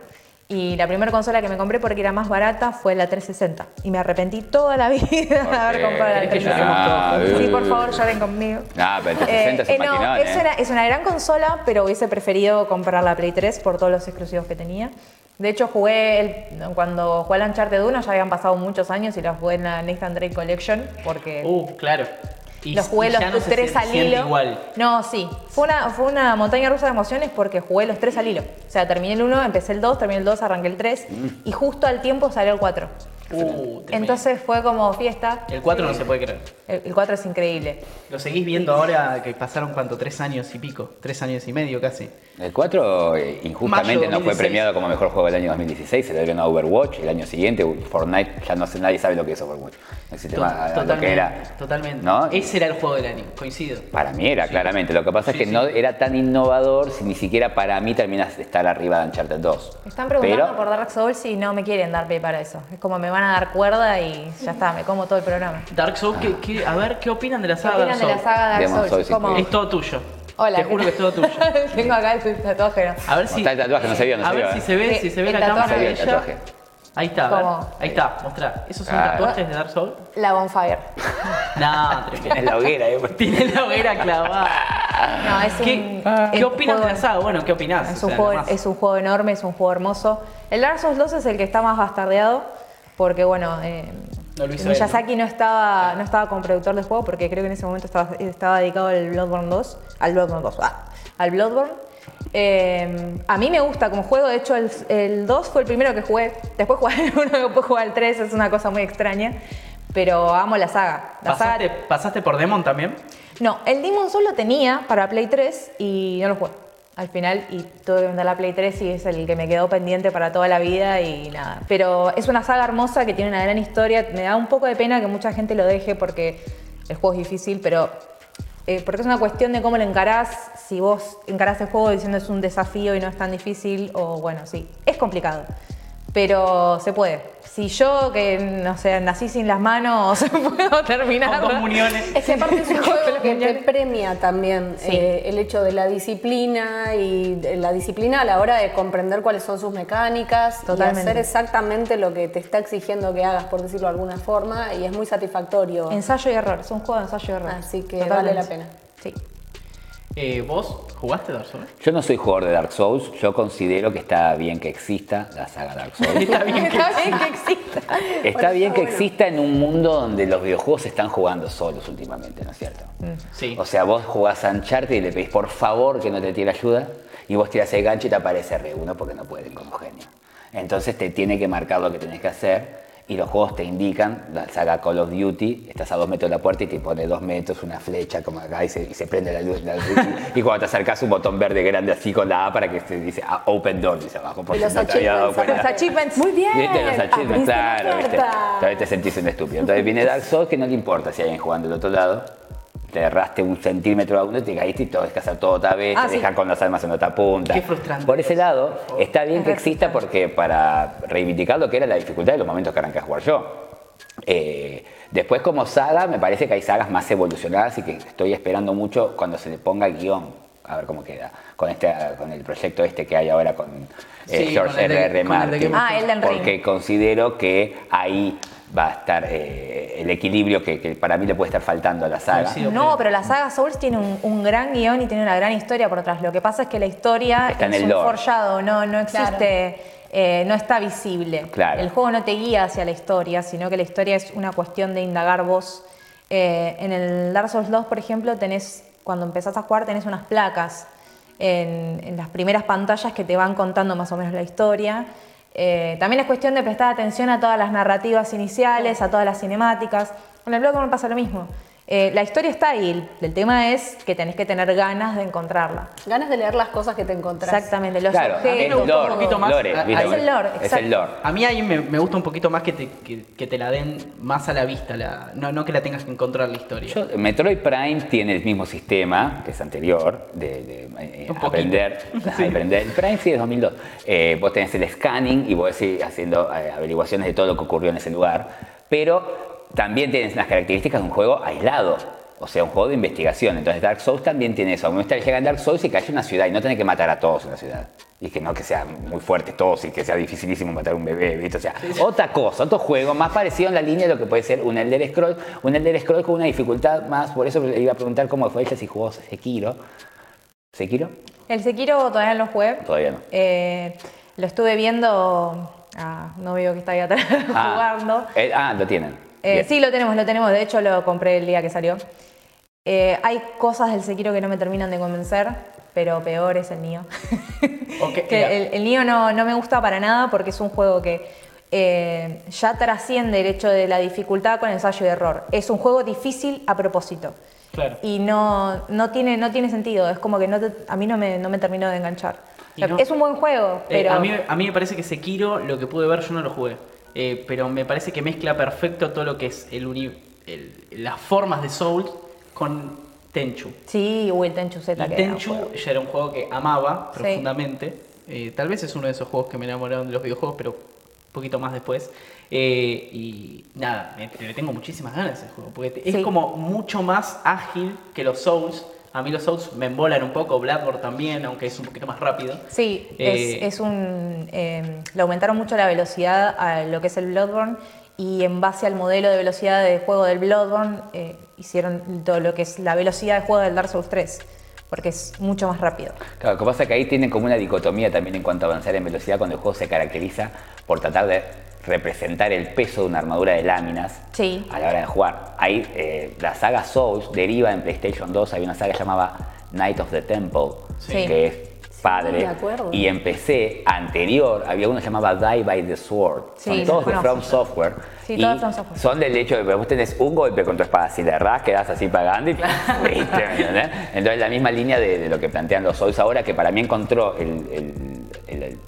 Y la primera consola que me compré porque era más barata fue la 360. Y me arrepentí toda la vida de haber comprado la ¿Querés que 360. lloremos todos juntos? Sí, por favor, lloren conmigo. Ah, pero el 360 es un Eh, no, maquinón, es, ¿eh? una, es una gran consola, pero hubiese preferido comprar la Play 3 por todos los exclusivos que tenía. De hecho, jugué el- cuando jugué al Uncharted 1, ya habían pasado muchos años y la jugué en la Nathan Drake Collection porque Uh, claro. Y, los jugué y los no se tres sie- al hilo. igual. No, sí. Fue una, fue una montaña rusa de emociones porque jugué los tres al hilo. O sea, terminé el 1, empecé el 2, terminé el 2, arranqué el 3 y justo al tiempo salió el 4. Uh. Entonces fue como fiesta. El 4 no se puede creer. El, el 4 es increíble. Lo seguís viendo ahora que pasaron cuánto, tres años y pico, tres años y medio casi. El 4 eh, injustamente Mayo no fue 2016. premiado como mejor juego del año 2016, se le dieron a Overwatch el año siguiente, Fortnite ya no sé, nadie sabe lo que es Overwatch. No existe más lo totalmente, que era. totalmente. ¿no? Ese era el juego del año, coincido. Para mí era, claramente. Lo que pasa Sí, es que sí. no era tan innovador si ni siquiera para mí terminas de estar arriba de Uncharted 2. Me están preguntando Pero, por Dark Souls y no me quieren dar pie para eso. Es como me van a dar cuerda y ya está, me como todo el programa. Dark Souls, ¿qué- qué- a ver, ¿qué opinan de la ¿Qué saga opinan Dark de la Souls? saga Dark Demon Souls? Souls ¿Cómo? incluido. Es todo tuyo. Hola. Te juro que es todo tuyo. Tengo acá el tatuaje, ¿no? A ver si. Está el tatuaje, no se vio, no a se ver vio, si eh. se ve, Sí, si se ve el la tatuaje. cámara Se de ve el ella. tatuaje. Ahí está, a ver. ¿Cómo? Ahí está, mostrá. ¿Esos son Ah. tatuajes de Dark Souls? La Bonfire. No, en tremendo. la hoguera, eh. Tiene la hoguera clavada. No, es ¿Qué, un. ¿qué es opinan de juego- la saga? Bueno, ¿qué opinás? Es O un, sea, juego, nomás. es un juego enorme, es un juego hermoso. El Dark Souls 2 es el que está más bastardeado porque, bueno, eh, No él, Miyazaki ¿no? estaba, no estaba como productor del juego porque creo que en ese momento estaba, estaba dedicado al Bloodborne 2, al Bloodborne 2, ah, al Bloodborne. Eh, a mí me gusta como juego, de hecho el, el 2 fue el primero que jugué, después jugué el 1, después jugué el 3, es una cosa muy extraña. pero amo la saga. La ¿Pasaste, saga ¿Pasaste por Demon también? no, el Demon Souls lo tenía para Play 3 y no lo jugué. Al final, y tuve que vender la Play 3 y es el que me quedó pendiente para toda la vida y nada. Pero es una saga hermosa que tiene una gran historia. Me da un poco de pena que mucha gente lo deje porque el juego es difícil, pero eh, porque es una cuestión de cómo lo encarás. Si vos encarás el juego diciendo es un desafío y no es tan difícil, o bueno, sí, es complicado. Pero se puede. Si yo, que no sé, nací sin las manos, puedo terminar. Con comuniones. Es que aparte es un juego que te premia también Sí. eh, el hecho de la disciplina y la disciplina a la hora de comprender cuáles son sus mecánicas Totalmente. y hacer exactamente lo que te está exigiendo que hagas, por decirlo de alguna forma, y es muy satisfactorio. Ensayo y error, es un juego de ensayo y error. Así que vale la pena. Sí. Eh, ¿Vos jugaste Dark Souls? Yo no soy jugador de Dark Souls, yo considero que está bien que exista la saga Dark Souls. Está bien que- Está bien que exista. Está bien que bueno. exista en un mundo donde los videojuegos se están jugando solos últimamente, ¿no es cierto? Sí. O sea, vos jugás a Uncharted y le pedís por favor que no te tire ayuda y vos tirás el gancho y te aparece R1 porque no pueden como genio. Entonces te tiene que marcar lo que tenés que hacer y los juegos te indican, la saga Call of Duty, estás a dos metros de la puerta y te pone dos metros, una flecha como acá y se, y se prende la luz. la luz, y, y cuando te acercas un botón verde grande así con la A para que te dice ah, Open Door, dice abajo, por los no achievements. Los achievements. Muy bien. Viste los achievements, claro, viste. Todavía te sentís un estúpido. Entonces viene Dark Souls que no le importa si hay alguien jugando del otro lado. Te erraste un centímetro a uno, te caíste y tenés que hacer todo otra vez, Ah, te sí. dejan con las armas en otra punta. Qué frustrante. Por ese lado, está bien Es que exista porque para reivindicar lo que era la dificultad de los momentos que arranqué a jugar yo. Eh, después como saga, me parece que hay sagas más evolucionadas y que estoy esperando mucho cuando se le ponga guion. A ver cómo queda. Con, este, con el proyecto este que hay ahora con eh, Sí, George el R.R. con el de Martin. Ah. Porque considero que ahí va a estar eh, el equilibrio que, que para mí le puede estar faltando a la saga. Coincido. No, pero la saga Souls tiene un, un gran guion y tiene una gran historia por atrás. Lo que pasa es que la historia Está en es el un forjado, no, no existe, eh, no está visible. Claro. El juego no te guía hacia la historia, sino que la historia es una cuestión de indagar vos. Eh, en el Dark Souls 2, por ejemplo, tenés, cuando empezás a jugar, tenés unas placas en, en las primeras pantallas que te van contando más o menos la historia. Eh, también es cuestión de prestar atención a todas las narrativas iniciales, a todas las cinemáticas. Con el Bloodborne pasa lo mismo. Eh, la historia está ahí, el, tema es que tenés que tener ganas de encontrarla. Ganas de leer las cosas que te encontrás. Exactamente, los Claro, objetos. es lore, un poquito más. lore, ¿viste? es el lore, Es exacto. el lore. A mí ahí me, me gusta un poquito más que te, que, que te la den más a la vista, la, no, no que la tengas que encontrar la historia. Yo- Metroid Prime tiene el mismo sistema, que es anterior, de, de, eh, aprender, Sí. aprender. El Prime sí es 2002. Eh, vos tenés el scanning y vos ir haciendo eh, averiguaciones de todo lo que ocurrió en ese lugar. Pero también tienes las características de un juego aislado. O sea, un juego de investigación. Entonces Dark Souls también tiene eso. Uno está llega en Dark Souls y que haya una ciudad y no tenés que matar a todos en la ciudad. Y que no que sean muy fuertes todos y que sea dificilísimo matar a un bebé, ¿viste? O sea, otra cosa, otro juego más parecido en la línea de lo que puede ser un Elder Scroll. Un Elder Scroll con una dificultad más, por eso le iba a preguntar cómo fue ella si jugó Sekiro. ¿Sekiro? El Sekiro todavía no lo jugué. Todavía no. Eh, lo estuve viendo. Ah, no veo que está ahí atrás jugando. eh, ah, lo tienen. Eh, sí, lo tenemos, lo tenemos. De hecho, lo compré el día que salió. Eh, hay cosas del Sekiro que no me terminan de convencer, pero peor es el Nioh. Ok, que el, el Nioh no, no me gusta para nada porque es un juego que eh, ya trasciende el hecho de la dificultad con ensayo y error. Es un juego difícil a propósito. Claro. Y no, no, tiene, no tiene sentido. Es como que no te- a mí no me, no me terminó de enganchar. Y no- Es un buen juego, Eh, pero... a, mí, a mí me parece que Sekiro, lo que pude ver, yo no lo jugué. Eh, pero me parece que mezcla perfecto todo lo que es el, uni- el- las formas de Souls con Tenchu. Sí, uy, el Tenchu Z. Y que Tenchu ya era un juego que amaba Sí. profundamente. Eh, tal vez es uno de esos juegos que me enamoraron de los videojuegos, pero un poquito más después. Eh, y nada, le tengo muchísimas ganas a ese juego, porque es como mucho más ágil que los Souls. A mí los Souls me embolan un poco, Bloodborne también, aunque es un poquito más rápido. Sí, Eh, es, es un. eh, le aumentaron mucho la velocidad a lo que es el Bloodborne y en base al modelo de velocidad de juego del Bloodborne eh, hicieron todo lo que es la velocidad de juego del Dark Souls 3, porque es mucho más rápido. Claro, lo que pasa es que ahí tienen como una dicotomía también en cuanto a avanzar en velocidad cuando el juego se caracteriza por tratar de representar el peso de una armadura de láminas Sí. a la hora de jugar. Ahí eh, la saga Souls deriva en PlayStation 2, hay una saga llamada Night of the Temple, Sí. que es padre. acuerdo. Y empecé, anterior, había uno que llamaba Die by the Sword. Sí, son todos de. From Software. Sí, todos From Software. Son del hecho de que vos tenés un golpe con tu espada, si le errás, quedás así pagando y ¿viste? ¿Me entendés? Entonces la misma línea de, de lo que plantean los Souls ahora, que para mí encontró el- el- el- el-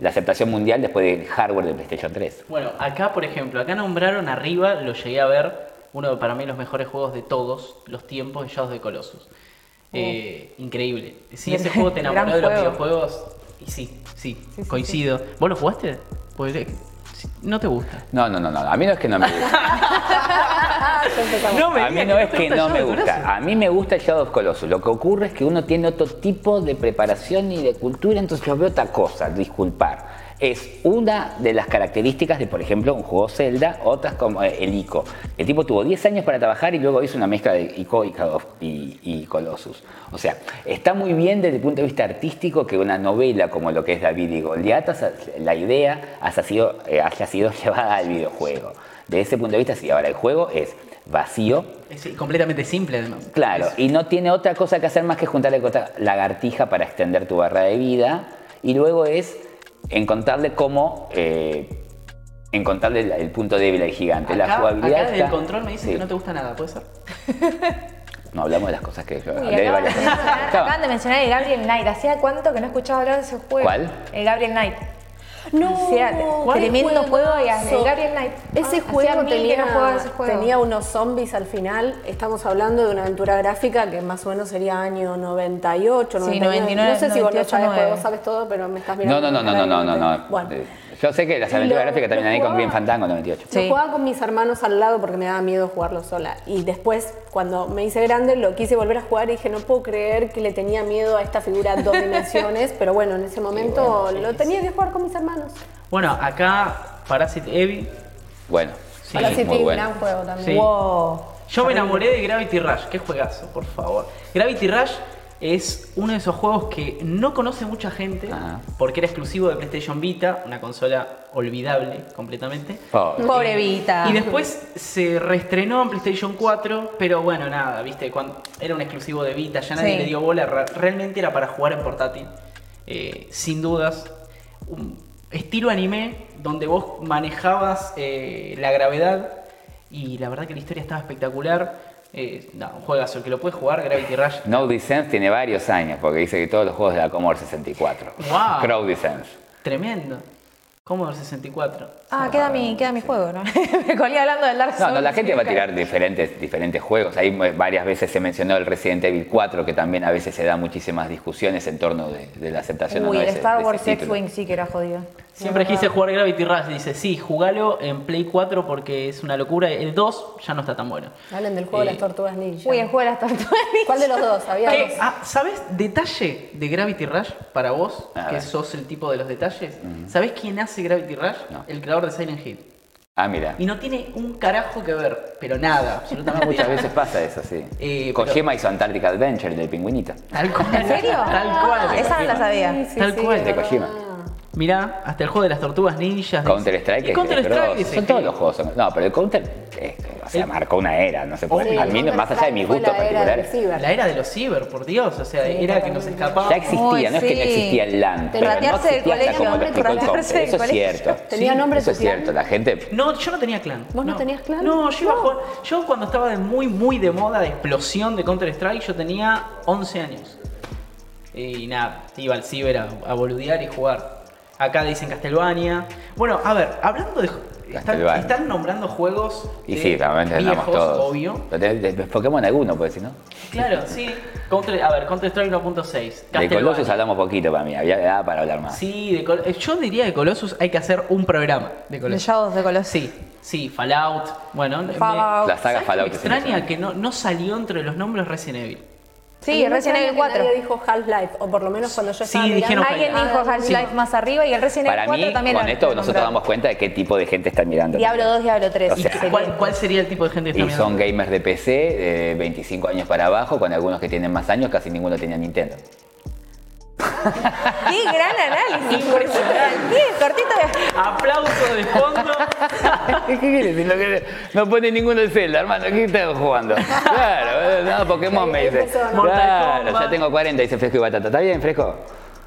la aceptación mundial después del hardware de PlayStation 3. Bueno, acá por ejemplo, acá nombraron arriba, lo llegué a ver, uno de para mí los mejores juegos de todos los tiempos, de Shadows de Colossus. Eh, increíble. Si ese juego te enamoró de los juego. videojuegos, y sí, sí, Sí, sí, coincido. ¿Vos lo jugaste? Pues, sí, no te gusta. No, no, no, no. A mí no es que no me gusta. No me A mí no que es que no me gusta. A mí me gusta el Shadow of Colossus. Lo que ocurre es que uno tiene otro tipo de preparación y de cultura, entonces yo veo otra cosa, disculpar. Es una de las características de, por ejemplo, un juego Zelda, otras como eh, el ICO. El tipo tuvo 10 años para trabajar y luego hizo una mezcla de ICO y, y- y Colossus. O sea, está muy bien desde el punto de vista artístico que una novela como lo que es David y Goliat, la idea haya sido, eh, haya sido llevada al videojuego. De ese punto de vista, sí. Ahora, el juego es vacío, Es completamente simple además. Claro, y no tiene otra cosa que hacer más que juntarle con otra lagartija para extender tu barra de vida. Y luego es encontrarle cómo eh, encontrarle el, el punto débil al gigante. la jugabilidad. acá desde el está- control me dicen Sí. que no te gusta nada, ¿puede ser? No hablamos de las cosas que yo Uy, hablé de acaban, de varias mencionar, Estaba- acaban de mencionar el Gabriel Knight. ¿Hacía cuánto que no escuchaba hablar de ese juego? ¿Cuál? El Gabriel Knight. No, ¿cuál tremendo juego el Gabriel Knight. Ese Ah, juego tenía, no jugaba ese juego. tenía unos zombies al final. Estamos hablando de una aventura gráfica que más o menos sería año 98, Sí, 99. 99, no sé si vos lo 98, sabes, porque 9. vos sabes todo, pero me estás No, mirando. no, no, no, no, no, no, no. Bueno. Eh, Yo sé que las aventuras gráficas también ahí con Green Fandango 98. Lo Sí. jugaba con mis hermanos al lado porque me daba miedo jugarlo sola. Y después, cuando me hice grande, lo quise volver a jugar y dije, no puedo creer que le tenía miedo a esta figura dos dimensiones. pero bueno, en ese momento lo tenía que jugar con mis hermanos. Bueno, acá Parasite Eve. Bueno, Parasite, muy bueno. gran juego también. Sí. Wow. Yo me enamoré de Gravity Rush, qué juegazo, por favor. Gravity Rush es uno de esos juegos que no conoce mucha gente Ajá. porque era exclusivo de PlayStation Vita, una consola olvidable completamente. Pobre. Pobre Vita. Y después se reestrenó en PlayStation 4, pero bueno, nada, viste, cuando era un exclusivo de Vita, ya nadie Sí. le dio bola, realmente era para jugar en portátil. Eh, sin dudas, un estilo anime donde vos manejabas eh, la gravedad y la verdad que la historia estaba espectacular. Eh, no, un juegazo, el que lo puede jugar, Gravity Rush. No Descent tiene varios años porque dice que todos los juegos de la Commodore 64. Wow. Crow Descent. Tremendo. Commodore 64. Ah, queda mi, queda mi juego, ¿no? me colí hablando del Dark No, Souls. no, la gente va a tirar diferentes, diferentes juegos. Ahí eh, varias veces se mencionó el Resident Evil 4, que también a veces se da muchísimas discusiones en torno de, de la aceptación o Uy, no de el ese- Star Wars. X-Wing sí que era jodido. Siempre quise jugar Gravity Rush. Dice, sí, jugalo en Play 4 porque es una locura. El 2 ya no está tan bueno. Hablen del juego de Eh, las tortugas ninja. Uy, el juego de las tortugas. ¿Cuál de los dos? Había ¿Qué? dos. Ah, ¿Sabes detalle de Gravity Rush para vos? A que ver. sos el tipo de los detalles. ¿Sabés quién hace Gravity Rush? No. El creador de Silent Hill. Ah, mira. Y no tiene un carajo que ver, pero nada, absolutamente Muchas veces pasa eso, sí. Eh, Kojima hizo Antarctic Adventure del pingüinito. Tal cual. ¿En serio? Tal cual. Ah, esa no la sabía. Sí, sí, Tal sí, cual. De. Kojima. Mirá, hasta el juego de las tortugas ninjas. Counter Strike Y Counter Strike es dice Son todos los juegos. son- No, pero el Counter eh, o sea, marcó una era, no se puede. Sí, a mí, no- más allá de mis gustos la era del particulares. La era de los ciber, por Dios. O sea, Sí, era que nos escapaba. Ya existía, Uy, no es que no existía el LAN, pero no Ratearse del existía hasta colegio, ratearse del Eso es cierto. ¿Tenía Sí, nombre Eso es cierto, la gente No, yo no tenía clan. ¿Vos no tenías clan? No, yo iba a No. jugar. Yo cuando estaba de muy, muy de moda, de explosión de Counter Strike, yo tenía 11 años. Y nada, iba al ciber a, a boludear y jugar. Acá dicen Castlevania. Bueno, a ver, hablando de. Están, nombrando juegos. Y de sí, realmente andamos viejos, todos. obvio. Pero de, de- de Pokémon alguno, pues si no. Claro, sí. Counter, a ver, Counter Strike 1.6. De. Colossus hablamos poquito para mí, había edad para hablar más. Sí, de Col- eh, yo diría de Colossus hay que hacer un programa de De Colossus. Shadows de Colossus. Sí, sí, Fallout. Bueno, me- Fallout. La saga ¿sabes qué Fallout Me es extraña que no, no salió entre los nombres Resident Evil. Sí, Resident Evil que 4. Nadie dijo Half-Life, o por lo menos cuando yo Sí, estaba dijeron mirando. Alguien dijo Half-Life Sí. más arriba y el Resident Evil Para 4 mí, también con esto nosotros damos cuenta de qué tipo de gente está mirando. Diablo 2, Diablo 3. O sea, sería. ¿Cuál, cuál sería el tipo de gente que Y está son mirando? gamers de PC de 25 años para abajo, con algunos que tienen más años, casi ninguno tenía Nintendo. ¡Qué gran análisis! Impresionante. Sí, cortito de... Aplauso de fondo. ¿Qué quieres decir? Lo que- No pone ninguno de Zelda, hermano. ¿Qué estás jugando? Claro, no, Pokémon me dice. ¿no? Claro, ya tengo 40, dice Fresco y Batata. ¿Está bien, Fresco?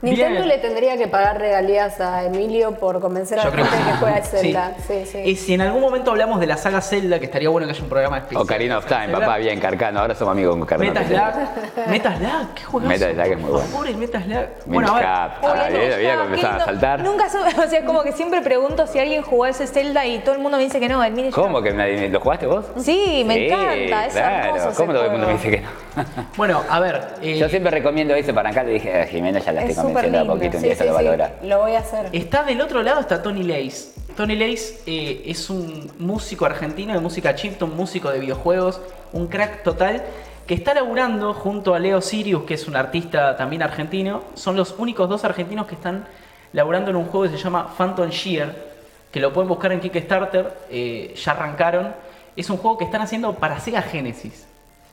Nintendo Bien. le tendría que pagar regalías a Emilio por convencer a Yo la creo gente que que juega sí. Zelda. Sí, sí. Y si en algún momento hablamos de la saga Zelda, que estaría bueno que haya un programa especial. Ocarina of Time, papá, bien, Carcano. Ahora somos amigos con Carcano. Metal Slug, qué juegazo. Metal Slug es muy Por bueno. Minish Bueno, a ver. Ah, no, ¿viste? ¿Viste ya, cómo qué empezaban a saltar? Nunca supe, o sea, como que siempre pregunto si alguien jugó ese Zelda y todo el mundo me dice que no, el ¿Cómo que nadie- lo jugaste vos? Sí, me Sí, encanta, es claro. ¿Cómo todo el mundo me dice que no? Bueno, a ver. eh, Yo siempre recomiendo eso para acá. Le dije a Jimena, ya la Es estoy súper lindo. poquito, un Sí, día sí, lo. Lo voy a hacer. Está del otro lado, está Tony Lace. Tony Lace eh, es un músico argentino de música chiptune, músico de videojuegos, un crack total, que está laburando junto a Leo Sirius, que es un artista también argentino. Son los únicos dos argentinos que están laburando en un juego que se llama Phantom Shear, que lo pueden buscar en Kickstarter, eh, ya arrancaron. Es un juego que están haciendo para Sega Genesis.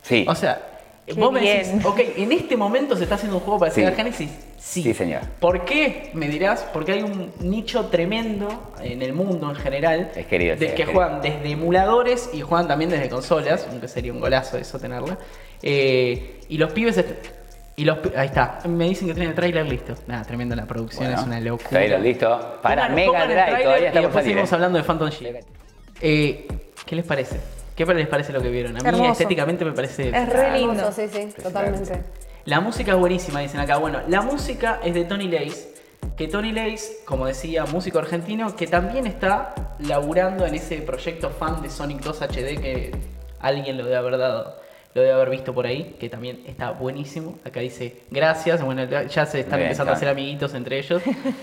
Sí. O sea, Qué vos me bien. decís, ok, en este momento se está haciendo un juego para Sí. Sega Genesis. Sí. Sí, señor. ¿Por qué? Me dirás, porque hay un nicho tremendo en el mundo en general Es querido, de sí, que es juegan desde emuladores y juegan también desde consolas, aunque sería un golazo eso tenerla. Eh, y los pibes y los ahí está, me dicen que tienen el trailer listo. Nada, tremendo la producción, Bueno, es una locura. trailer listo. Para Pongan- Mega Drive, todavía y estamos después salir, seguimos hablando de Phantom Shield. Eh, ¿Qué les parece? ¿Qué les parece lo que vieron? A mí Hermoso. estéticamente me parece Es re lindo. Sí, sí, totalmente. La música es buenísima, dicen acá. Bueno, la música es de Tony Lace. Que Tony Lace, como decía, músico argentino, que también está laburando en ese proyecto fan de Sonic 2 HD que alguien lo debe haber dado, lo debe haber visto por ahí, que también está buenísimo. Acá dice gracias. Bueno, ya se están Bien, empezando a hacer amiguitos entre ellos.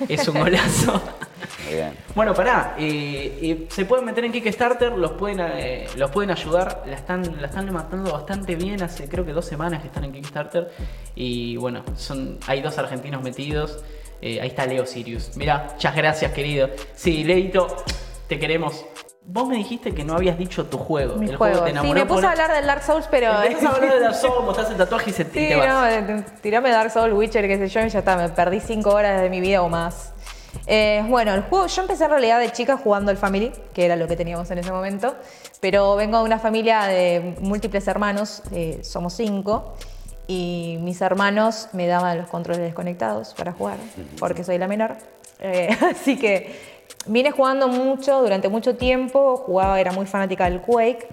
Es un golazo. Muy bien. Bueno, pará, eh, eh, se pueden meter en Kickstarter, los pueden, eh, los pueden ayudar, la están, la están levantando bastante bien, hace creo que dos semanas que están en Kickstarter y bueno, son, hay dos argentinos metidos, ahí está Leo Sirius. Mira, muchas gracias querido. Sí, Leito, te queremos. Vos me dijiste que no habías dicho tu juego, Mi el juego. te Sí, enamoró. me puse por- a hablar del Dark Souls, pero. Empezás a hablar de Dark Souls, mostrás el tatuaje y se Sí, te vas. no, tirame Dark Souls, Witcher, qué sé yo, y ya está, me perdí cinco horas de mi vida o más. Eh, bueno, el juego, yo empecé en realidad de chica jugando el Family, que era lo que teníamos en ese momento, pero vengo de una familia de múltiples hermanos, eh, somos cinco, y mis hermanos me daban los controles desconectados para jugar, porque soy la menor. Eh, así que vine jugando mucho, durante mucho tiempo, jugaba, era muy fanática del Quake,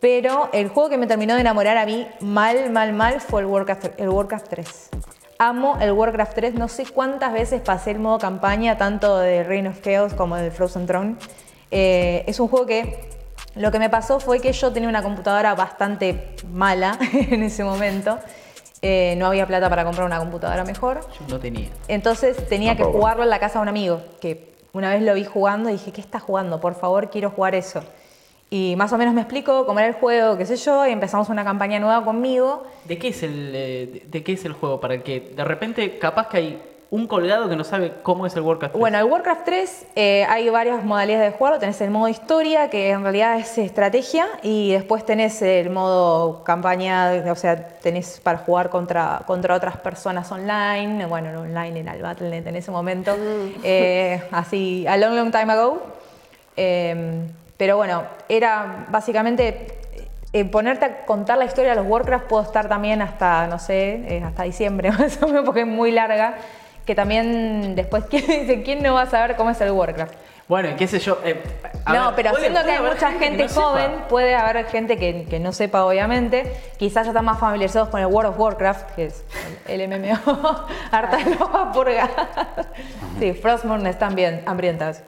pero el juego que me terminó de enamorar a mí mal, mal, mal fue el Warcraft, el Warcraft 3. Amo el Warcraft 3, no sé cuántas veces pasé el modo campaña, tanto de Reign of Chaos como de Frozen Throne. Eh, es un juego que lo que me pasó fue que yo tenía una computadora bastante mala en ese momento. Eh, no había plata para comprar una computadora mejor. Yo no tenía. Entonces tenía que jugarlo en la casa de un amigo, que una vez lo vi jugando y dije, ¿qué está jugando? Por favor, quiero jugar eso. Y más o menos me explicó cómo era el juego, qué sé yo, y empezamos una campaña nueva conmigo. ¿De qué es el eh, de, de qué es el juego? Para que de repente capaz que hay un colgado que no sabe cómo es el Warcraft 3. Bueno, el Warcraft 3 eh, hay varias modalidades de jugarlo. Tenés el modo historia, que en realidad es estrategia, y después tenés el modo campaña, o sea, tenés para jugar contra, contra otras personas online. Bueno, no online, en el Battle.net en ese momento, eh, así, a long, long time ago. Eh, pero bueno, era básicamente eh, ponerte a contar la historia de los Warcraft. Puedo estar también hasta, no sé, eh, hasta diciembre más o menos, porque es muy larga. Que también después, ¿quién dice? ¿Quién no va a saber cómo es el Warcraft? Bueno, qué sé yo. eh, no, ver, pero puede- siendo que hay mucha gente no sepa. joven, puede haber gente que, que no sepa, obviamente. Quizás ya están más familiarizados con el World of Warcraft, que es el, el MMO. Harta loba purga. sí, Frostmourne están bien hambrientas.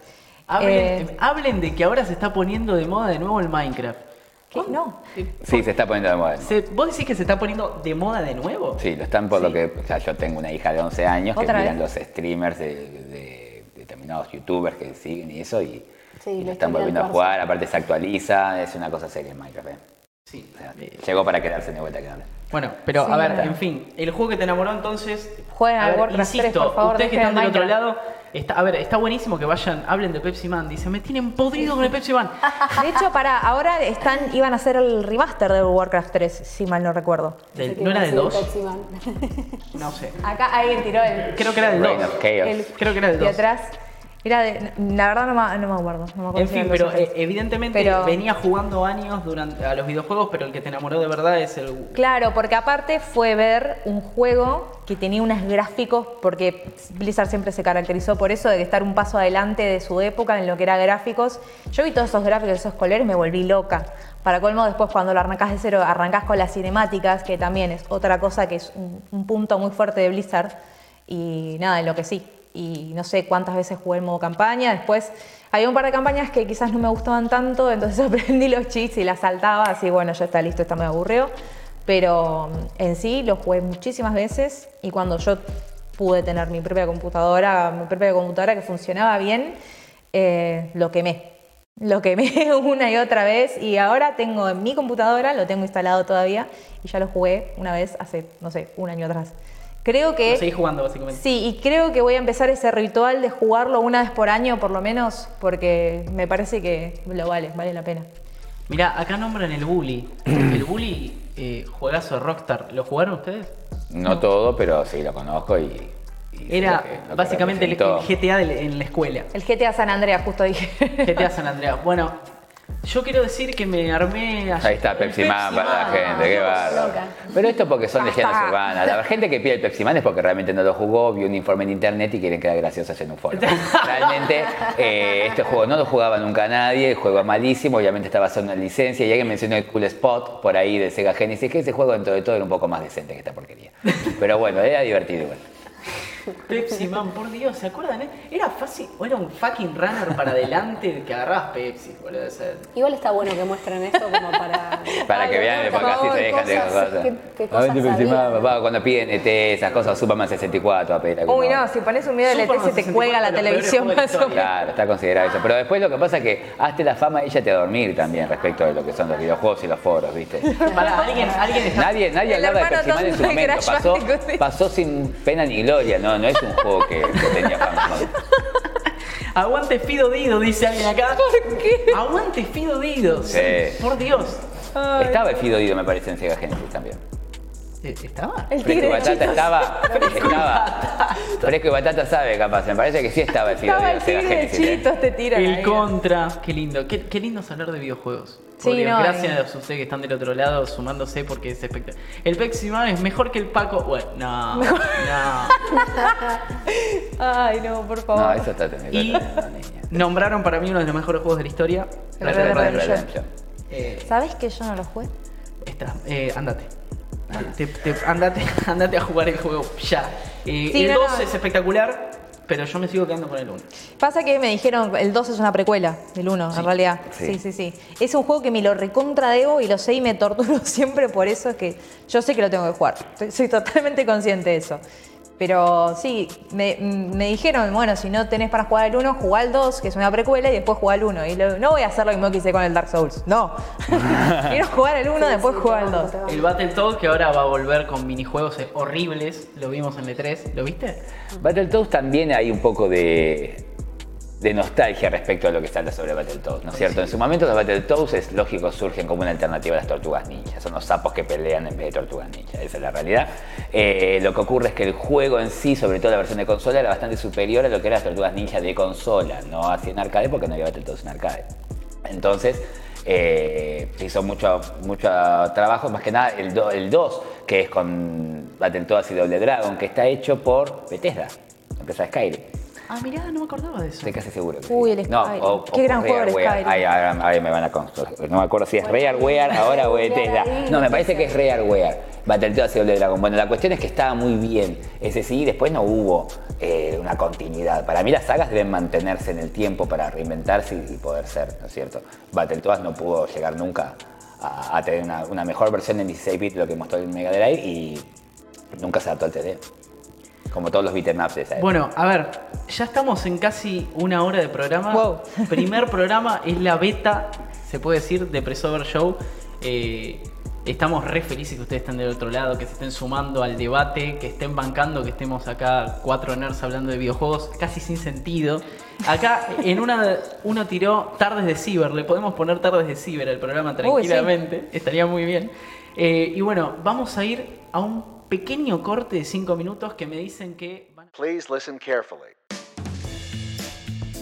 Hablen, Eh, hablen de que ahora se está poniendo de moda de nuevo el Minecraft. ¿Qué? No. Eh, Sí, se está poniendo de moda. se- ¿Vos decís que se está poniendo de moda de nuevo? Sí, lo están por lo que. O sea, yo tengo una hija de 11 años que ¿Otra miran los streamers de, de determinados youtubers que siguen y eso, y, Sí, y la lo están volviendo a jugar. Aparte, se actualiza, es una cosa seria en Minecraft. ¿eh? Sí. O sea, Eh, llegó para quedarse de vuelta, quedarse. Bueno, pero Sí, a ver, en fin, el juego que te enamoró entonces. Jueguen a ver, Warcraft 3, insisto, por favor, ustedes que están el del otro lado, está, a ver, está buenísimo que vayan, hablen de Pepsi Man. Dice, me tienen podrido con el Pepsi Man. De hecho, para ahora están, iban a hacer el remaster del Warcraft 3, si mal no recuerdo. Del- ¿No era ser 2? Pepsi Man. No sé. Acá alguien tiró el. Creo que era del Reign 2. of Chaos. el- Creo que era del de 2. atrás. Mira, de- la verdad no me, no me acuerdo. No me acuerdo En si fin, pero eh, evidentemente Pero- venía jugando años durante a los videojuegos, pero el que te enamoró de verdad es el Claro, porque aparte fue ver un juego que tenía unos gráficos, porque Blizzard siempre se caracterizó por eso, de estar un paso adelante de su época en lo que era gráficos. Yo vi todos esos gráficos, esos colores, me volví loca. Para colmo, después cuando lo arrancás de cero, arrancás con las cinemáticas, que también es otra cosa que es un, un punto muy fuerte de Blizzard. Y nada, en lo que sí. Y no sé cuántas veces jugué el modo campaña. Después había un par de campañas que quizás no me gustaban tanto, entonces aprendí los cheats y las saltaba, así bueno, ya está listo, está me aburrió. Pero mm, en sí lo jugué muchísimas veces y cuando yo pude tener mi propia computadora, mi propia computadora que funcionaba bien, eh, lo quemé. Lo quemé una y otra vez y ahora tengo en mi computadora, lo tengo instalado todavía y ya lo jugué una vez hace, no sé, un año atrás. Creo que... Lo seguís jugando, básicamente. Sí, y creo que voy a empezar ese ritual de jugarlo una vez por año, por lo menos, porque me parece que lo vale, vale la pena. Mirá, acá nombran el Bully. El Bully, eh, juegazo de Rockstar. ¿Lo jugaron ustedes? No todo, pero sí lo conozco y. y Era lo que- lo que básicamente el. GTA en la escuela. El GTA San Andreas, justo dije. GTA San Andreas. Bueno, yo quiero decir que me armé ayer Ahí está Pepsi Man para la gente, qué bárbaro. Pero esto porque son leyendas urbanas. La gente que pide el Pepsi Man es porque realmente no lo jugó, vio un informe en internet y quieren quedar graciosos en un foro. Realmente eh, este juego no lo jugaba nunca nadie, el juego es malísimo, obviamente está basado en una licencia y alguien mencionó el Cool Spot por ahí de Sega Genesis, que ese juego dentro de todo era un poco más decente que esta porquería. Pero bueno, era divertido igual. Pepsi Man, por Dios, ¿se acuerdan? eh? Era fácil, o era un fucking runner para adelante que agarrabas Pepsi, boludo. o sea, Igual está bueno que muestren esto como para... Para Ay, que vean el podcast y se dejan de cosas, cosas. ¿Qué, qué A cosas ver, Pepsi Man, sabían? papá, cuando piden ET, esas cosas, Superman 64, a pedir Uy, no, si pones un video del ET se te 64, cuelga la televisión más o menos. Claro, está considerado eso. Pero después lo que pasa es que hazte la fama y te a dormir también respecto de lo que son los videojuegos y los foros, ¿viste? Alguien, alguien. Nadie, nadie hablaba de Pepsi Man en su momento. Pasó sin pena ni gloria, no, no es un juego que, que tenía fama. Aguante Fido Dido, dice alguien acá. ¿Por qué? Aguante Fido Dido. Sí. Por Dios. Estaba el Fido Dido, me parece, en Sega Genesis también. ¿Estaba? El Fresco y tigre de Batata Cheetos. estaba. Estaba. Fresco y Batata sabe, capaz. Me parece que sí estaba el Estaba el tigre de. ¿eh? chitos, te tiran El ahí. contra, qué lindo, qué, qué lindo es hablar de videojuegos. Por Sí, no, gracias eh. a ustedes que están del otro lado sumándose porque es espectacular. El Pepsi Man es mejor que el Paco. Bueno, no, no. Ay, no, por favor. No, eso está teniendo. Y nombraron para mí uno de los mejores juegos de la historia. El Red Dead Redemption. Eh, ¿Sabes que yo no lo jugué? Está, eh, andate. Te- te- andate, andate a jugar el juego ya. Eh, Sí, el no, 2 no. es espectacular, pero yo me sigo quedando con el 1. Pasa que me dijeron, el 2 es una precuela del 1, en realidad. Sí. Sí. sí, sí, Es un juego que me lo recontra debo y lo sé y me torturo siempre por eso, es que yo sé que lo tengo que jugar. Soy, soy totalmente consciente de eso. Pero sí, me, me dijeron, bueno, si no tenés para jugar el 1, jugá el 2, que es una precuela, y después jugá el 1. Y lo- no voy a hacer lo mismo que hice con el Dark Souls. No. Quiero jugar el 1, después sí, jugar el banco, 2. te banco. El Battletoads que ahora va a volver con minijuegos horribles, lo vimos en el 3 ¿lo viste? Battletoads también hay un poco de, de nostalgia respecto a lo que habla sobre Battletoads, ¿no es cierto? En su momento los Battletoads es lógico surgen como una alternativa a las tortugas ninjas, son los sapos que pelean en vez de tortugas ninjas, esa es la realidad. Eh, lo que ocurre es que el juego en sí, sobre todo la versión de consola, era bastante superior a lo que eran las tortugas ninjas de consola, no así en arcade porque no había Battletoads en arcade. Entonces, eh, se hizo mucho, mucho trabajo, más que nada el, do- el 2, que es con Battletoads y Double Dragon, que está hecho por Bethesda, la empresa Skyrim. Ah, mirá, no me acordaba de eso. Estoy casi seguro. que Uy, el Skyrim. Qué gran juego el. Skyrim. Ahora, ahora me van a construir. No me acuerdo si es Rareware ahora o Bethesda. No, me parece que es Rareware. Battletoads y Double Dragon. Bueno, la cuestión es que estaba muy bien. Ese sí, después no hubo eh, una continuidad. Para mí las sagas deben mantenerse en el tiempo para reinventarse y, y poder ser, ¿no es cierto? Battletoads no pudo llegar nunca a, a tener una, una mejor versión en 16 bits de lo que mostró el Mega Drive y nunca se adaptó al TD. Como todos los beat'em ups de esa época. Bueno, a ver, ya estamos en casi una hora de programa. Wow. Primer programa es la beta, se puede decir, de Presover Show. Eh, estamos re felices que ustedes estén del otro lado, que se estén sumando al debate, que estén bancando, que estemos acá cuatro nerds hablando de videojuegos casi sin sentido. Acá en una uno tiró Tardes de Ciber, le podemos poner Tardes de Ciber al programa Uy, sí. tranquilamente, estaría muy bien. Eh, y bueno, vamos a ir a un pequeño corte de cinco minutos que me dicen que van a... Please listen carefully.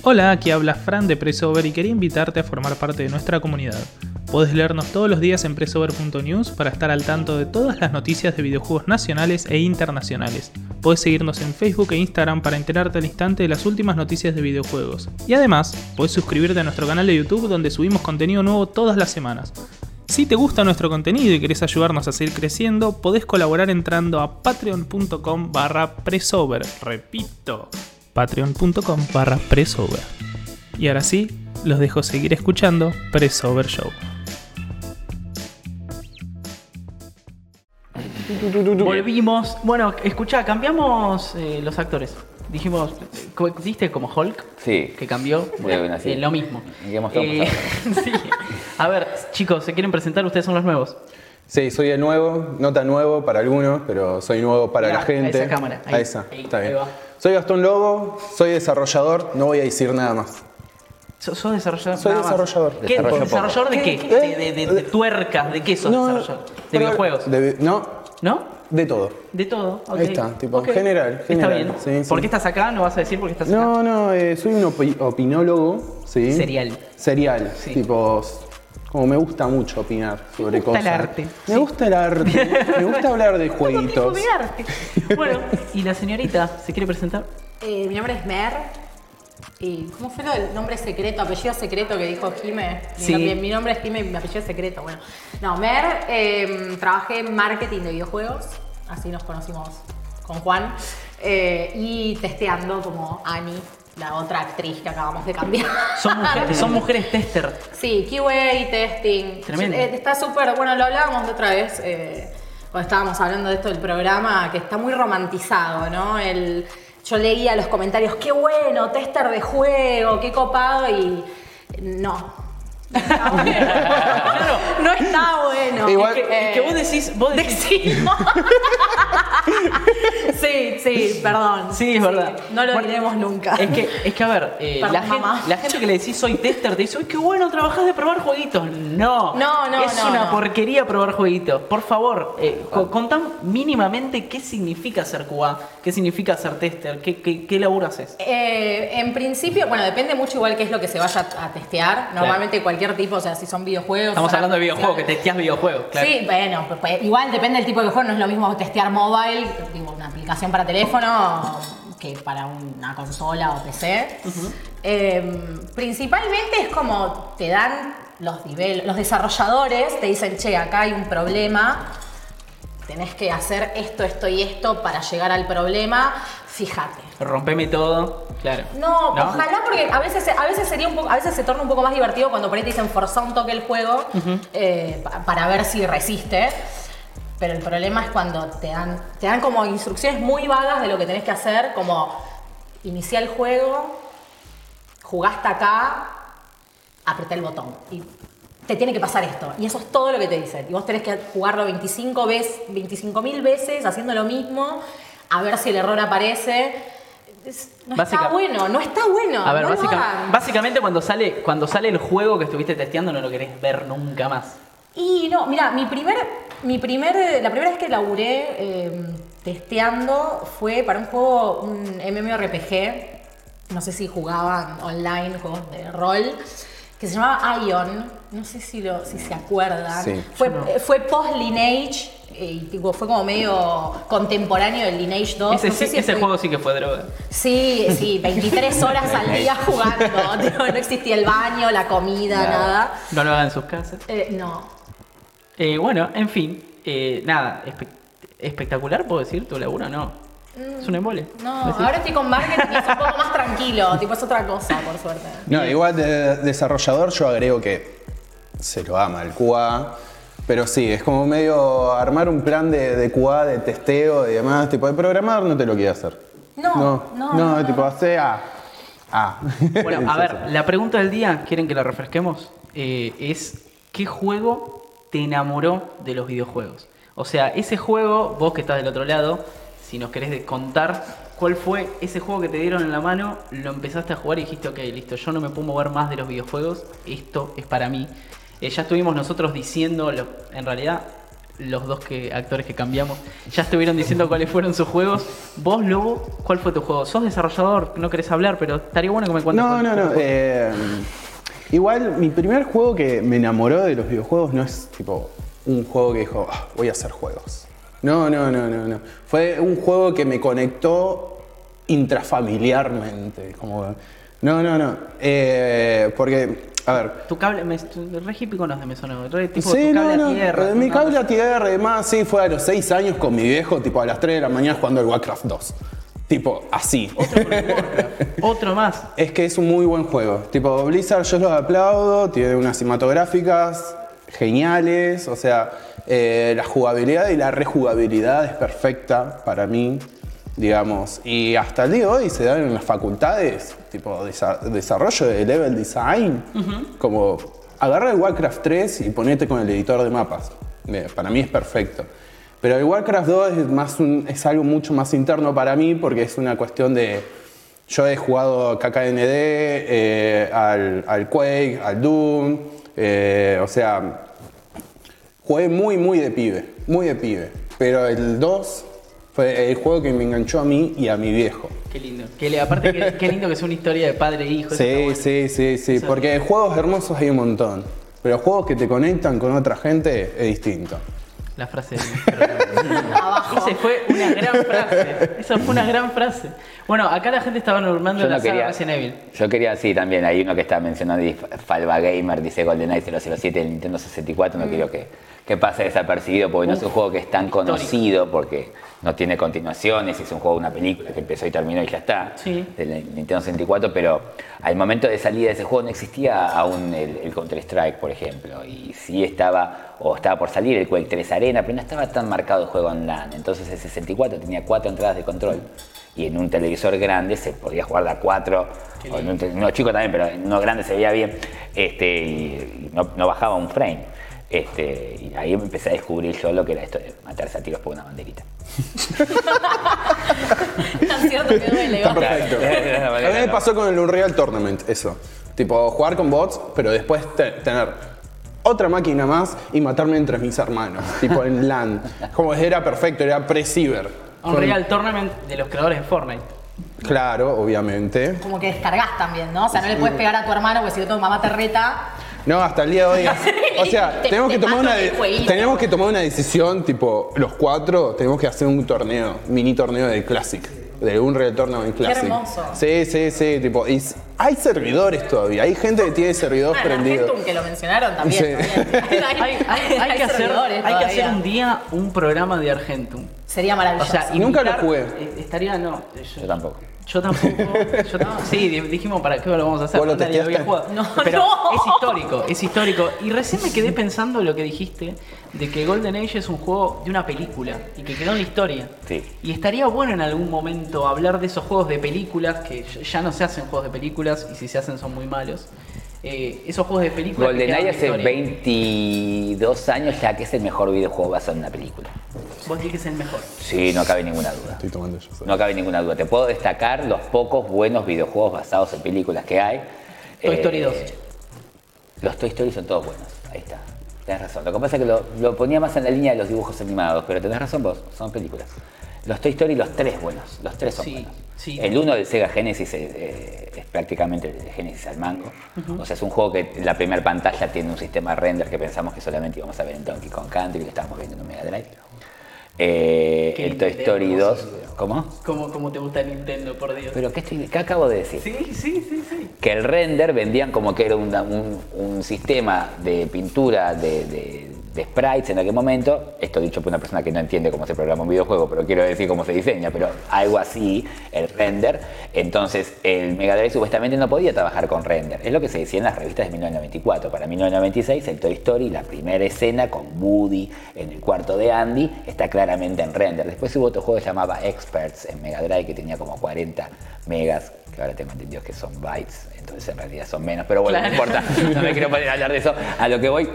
Hola, aquí habla Fran de Pressover y quería invitarte a formar parte de nuestra comunidad. Podés leernos todos los días en pressover.news para estar al tanto de todas las noticias de videojuegos nacionales e internacionales. Podés seguirnos en Facebook e Instagram para enterarte al instante de las últimas noticias de videojuegos. Y además, podés suscribirte a nuestro canal de YouTube donde subimos contenido nuevo todas las semanas. Si te gusta nuestro contenido y querés ayudarnos a seguir creciendo, podés colaborar entrando a patreon.com barra presover. Repito, patreon.com barra presover. Y ahora sí, los dejo seguir escuchando Presover Show. Volvimos. Bueno, escucha, cambiamos eh, los actores. Dijimos, co- ¿viste como Hulk? Sí. Que cambió. Muy bien, así. Eh, lo mismo. ¿En qué mostramos Eh, sí. A ver, chicos, ¿se quieren presentar? Ustedes son los nuevos. Sí, soy el nuevo, no tan nuevo para algunos, pero soy nuevo para Mirá, la gente. a esa cámara, ahí, a esa, ahí, está ahí bien. va. Soy Gastón Lobo, soy desarrollador, no voy a decir nada más. ¿Sos desarrollador? Soy nada más? desarrollador. ¿Qué? Desarrollo. ¿Desarrollador de qué? De, de- de- de tuercas, ¿de qué sos desarrollador? ¿De videojuegos? de- no, ¿No? de todo. De todo. Ahí está, tipo, Ok. general, Está bien. sí, sí. ¿Por qué estás acá? ¿No vas a decir por qué estás acá? No, no, eh, soy un opi- opinólogo, ¿sí? Serial. Serial, Sí. tipo, como me gusta mucho opinar sobre gusta cosas. el arte. Me Sí. gusta el arte, me gusta hablar de jueguitos. de arte. Bueno, ¿y la señorita se quiere presentar? Eh, mi nombre es Mer. ¿Y cómo fue lo del nombre secreto, apellido secreto que dijo Jime? Mi Sí. nombre- Mi, nombre es Jime y mi apellido es secreto. Bueno, no, Mer, eh, trabajé en marketing de videojuegos, así nos conocimos con Juan, eh, y testeando como Ani, la otra actriz que acabamos de cambiar. Son mujeres, son mujeres tester. Sí, QA, testing. Tremendo. Eh, Está súper, bueno, lo hablábamos de otra vez eh, cuando estábamos hablando de esto del programa, que está muy romantizado, ¿no? El, yo leía los comentarios, qué bueno, tester de juego, qué copado, y no. No está bueno. No está bueno. Igual- Es que, es que vos decís, vos decís, sí, sí, perdón. Sí, es verdad. No lo Bueno, diremos nunca. Es que, es que a ver, eh, la, gente, la gente que le decís soy tester te dice, uy, qué bueno, trabajás de probar jueguitos. No, No, no, es no, una no. porquería probar jueguitos. Por favor, eh, co- contá mínimamente qué significa ser QA, qué significa ser tester, qué, qué, qué laburo haces. Eh, en principio, bueno, depende mucho igual qué es lo que se vaya a testear. Normalmente cualquier tipo, o sea, si son videojuegos. Estamos hablando de videojuegos, que testeás videojuegos, claro. Sí, bueno, pues, pues, igual depende del tipo de juego, no es lo mismo testear mobile, tipo una aplicación para teléfono, que para una consola o PC. Eh, principalmente es como te dan los, los desarrolladores, te dicen, che, acá hay un problema, tenés que hacer esto, esto y esto para llegar al problema, fíjate. Rompeme todo, claro. No, ojalá porque a veces, a veces sería un poco, a veces se torna un poco más divertido cuando por ahí te dicen forzá un toque el juego eh, pa- para ver si resiste. Pero el problema es cuando te dan, te dan como instrucciones muy vagas de lo que tenés que hacer, como iniciar el juego, jugaste acá, apreté el botón. Y te tiene que pasar esto. Y eso es todo lo que te dicen. Y vos tenés que jugarlo 25 veces, 25 mil veces, haciendo lo mismo, a ver si el error aparece. Es- no Básica- está bueno, no está bueno. A ver, no básica- básicamente cuando sale, cuando sale el juego que estuviste testeando no lo querés ver nunca más. Y no, mira, mi primer, mi primer, la primera vez que laburé eh, testeando fue para un juego, un MMORPG, no sé si jugaban online, juegos de rol, que se llamaba Ion, no sé si, lo, si se acuerdan. Sí. Fue, eh, fue post-Lineage, eh, y tipo, fue como medio contemporáneo del Lineage 2. Ese, no sé sí- si ese fue- juego sí que fue droga. Sí, sí, 23 horas al día jugando. No, no existía el baño, la comida, Nada. nada. No lo hagan en sus casas. Eh, no. Eh, bueno, en fin, eh, nada, espe- espectacular, puedo decir, tu laburo, no. Es un embole. No, ahora estoy con marketing y es un poco más tranquilo, tipo es otra cosa, por suerte. No, igual de desarrollador yo agrego que se lo ama el QA, pero sí, es como medio armar un plan de, de QA, de testeo y demás, tipo de programar no te lo quiere hacer. No, no, no, no, tipo no. hace A. A. Bueno, a ver, la pregunta del día, ¿quieren que la refresquemos? Eh, es, ¿qué juego te enamoró de los videojuegos? O sea, ese juego, vos que estás del otro lado, si nos querés contar cuál fue ese juego que te dieron en la mano, lo empezaste a jugar y dijiste, ok, listo, yo no me puedo mover más de los videojuegos, esto es para mí. Eh, ya estuvimos nosotros diciendo, lo- en realidad, los dos que, actores que cambiamos ya estuvieron diciendo cuáles fueron sus juegos. Vos, Lobo, ¿cuál fue tu juego? Sos desarrollador, no querés hablar, pero estaría bueno que me cuentes. No, no, no. eh, igual, mi primer juego que me enamoró de los videojuegos no es tipo un juego que dijo, "Ah, voy a hacer juegos. No, no, no, no, no. Fue un juego que me conectó intrafamiliarmente. Como, no, no, no. Eh, porque, a ver, Tu cable, me, re hippie conoce, me sonó. Re tipo sí, tu cable no, a tierra. eh, mi cable a tierra y demás, sí, fue a los 6 años con mi viejo, tipo a las 3 de la mañana jugando el Warcraft 2. Tipo, así. Otro más. Es que es un muy buen juego. Tipo, Blizzard yo los aplaudo, tiene unas cinematográficas geniales, o sea, eh, la jugabilidad y la rejugabilidad es perfecta para mí, digamos. Y hasta el día de hoy se dan en las facultades, tipo, desa- desarrollo de level design, como agarra el Warcraft 3 y ponete con el editor de mapas. Eh, Para mí es perfecto. Pero el Warcraft 2 es, más un- es algo mucho más interno para mí porque es una cuestión de... Yo he jugado KKND, eh, al, al Quake, al Doom, eh, o sea, jugué muy, muy de pibe, muy de pibe. Pero el 2 fue el juego que me enganchó a mí y a mi viejo. Qué lindo. Que aparte, qué, qué lindo que es una historia de padre e hijo. Sí, bueno. sí, sí, sí, Eso- porque juegos hermosos hay un montón. Pero juegos que te conectan con otra gente es distinto. La frase del Esa fue una gran frase. Esa fue una gran frase. Bueno, acá la gente estaba normando Yo la no saga quería, Resident Evil. yo quería, sí, también, hay uno que está mencionando, y Falva Gamer, dice GoldenEye 007 del Nintendo 64, Mm. no quiero que, que pase desapercibido, porque no es un juego que es tan conocido, porque no tiene continuaciones, es un juego, una película que empezó y terminó y ya está, Sí. del Nintendo 64, pero al momento de salida de ese juego no existía aún el, el Counter-Strike, por ejemplo, y sí estaba, o estaba por salir el Quake 3 Arena, pero no estaba tan marcado el juego online, entonces el 64 tenía cuatro entradas de control. Y en un televisor grande se podía jugar de a cuatro, o en un no chico también, pero en uno grande se veía bien, este, y, y no, no bajaba un frame. Este, y ahí empecé a descubrir yo lo que era esto de matarse a tiros por una banderita. Tan cierto que duele. Perfecto. A mí me pasó con el Unreal Tournament, eso. Tipo, jugar con bots, pero después te- tener otra máquina más y matarme entre mis hermanos. tipo en LAN. Como era perfecto, era pre-ciber. Unreal Tournament de los creadores de Fortnite. Claro, obviamente. Como que descargas también, ¿no? O sea, no le puedes pegar a tu hermano porque si no tu mamá te reta. No, hasta el día de hoy. O sea, Te- tenemos que tomar una de- tenemos que tomar una decisión, tipo, los cuatro tenemos que hacer un torneo, mini torneo del Classic. De un retorno en Classic. hermoso. Sí, sí, sí, tipo. y hay servidores todavía, hay gente que tiene servidores Ah, en prendidos. Argentum, que lo mencionaron también. Sí. también. Hay, hay- hay que hacer, servidores hay que hacer un día un programa de Argentum. Sería O maravilloso. sea, Nunca lo jugué. eh, Estaría, no. Yo tampoco. Yo tampoco. yo tampoco. Sí, di- dijimos para qué lo vamos a hacer. ¿Vos lo Nadie había jugado. No, Pero no. es histórico, es histórico. Y recién me quedé pensando lo que dijiste de que Golden Age es un juego de una película y que quedó en la historia. Sí. Y estaría bueno en algún momento hablar de esos juegos de películas que ya no se hacen juegos de películas y si se hacen son muy malos. Eh, esos juegos de quedan GoldenEye hace historia. 22 años ya que es el mejor videojuego basado en una película. Vos decís que es el mejor. Sí, no cabe ninguna duda. Estoy tomando yo. No cabe ninguna duda. Te puedo destacar los pocos buenos videojuegos basados en películas que hay. Toy Eh, Story 2. Los Toy Story son todos buenos. Ahí está. Tenés razón. Lo que pasa es que lo, lo ponía más en la línea de los dibujos animados, pero tenés razón vos, son películas. Los Toy Story, los tres buenos. Los tres son Sí, buenos. Sí. El uno del Sega Genesis es, es prácticamente el de Genesis al mango. O sea, es un juego que la primera pantalla tiene un sistema de render que pensamos que solamente íbamos a ver en Donkey Kong Country, que lo estábamos viendo en un Mega Drive. Eh, el Toy Story hermoso. 2. ¿Cómo? ¿Cómo, cómo te gusta Nintendo, por Dios? ¿Pero qué, estoy, qué acabo de decir? Sí, sí, sí, sí. que el render vendían como que era un, un sistema de pintura de, de- de sprites en aquel momento, esto dicho por una persona que no entiende cómo se programa un videojuego, pero quiero decir cómo se diseña, pero algo así, el render, entonces el Mega Drive supuestamente no podía trabajar con render, es lo que se decía en las revistas de 1994, para 1996 el Toy Story, la primera escena con Woody en el cuarto de Andy, está claramente en render, después hubo otro juego que se llamaba Experts en Mega Drive que tenía como 40 megas, que ahora tengo entendido que son bytes, entonces en realidad son menos, pero bueno, Claro. no importa, no me quiero poner a hablar de eso. A lo que voy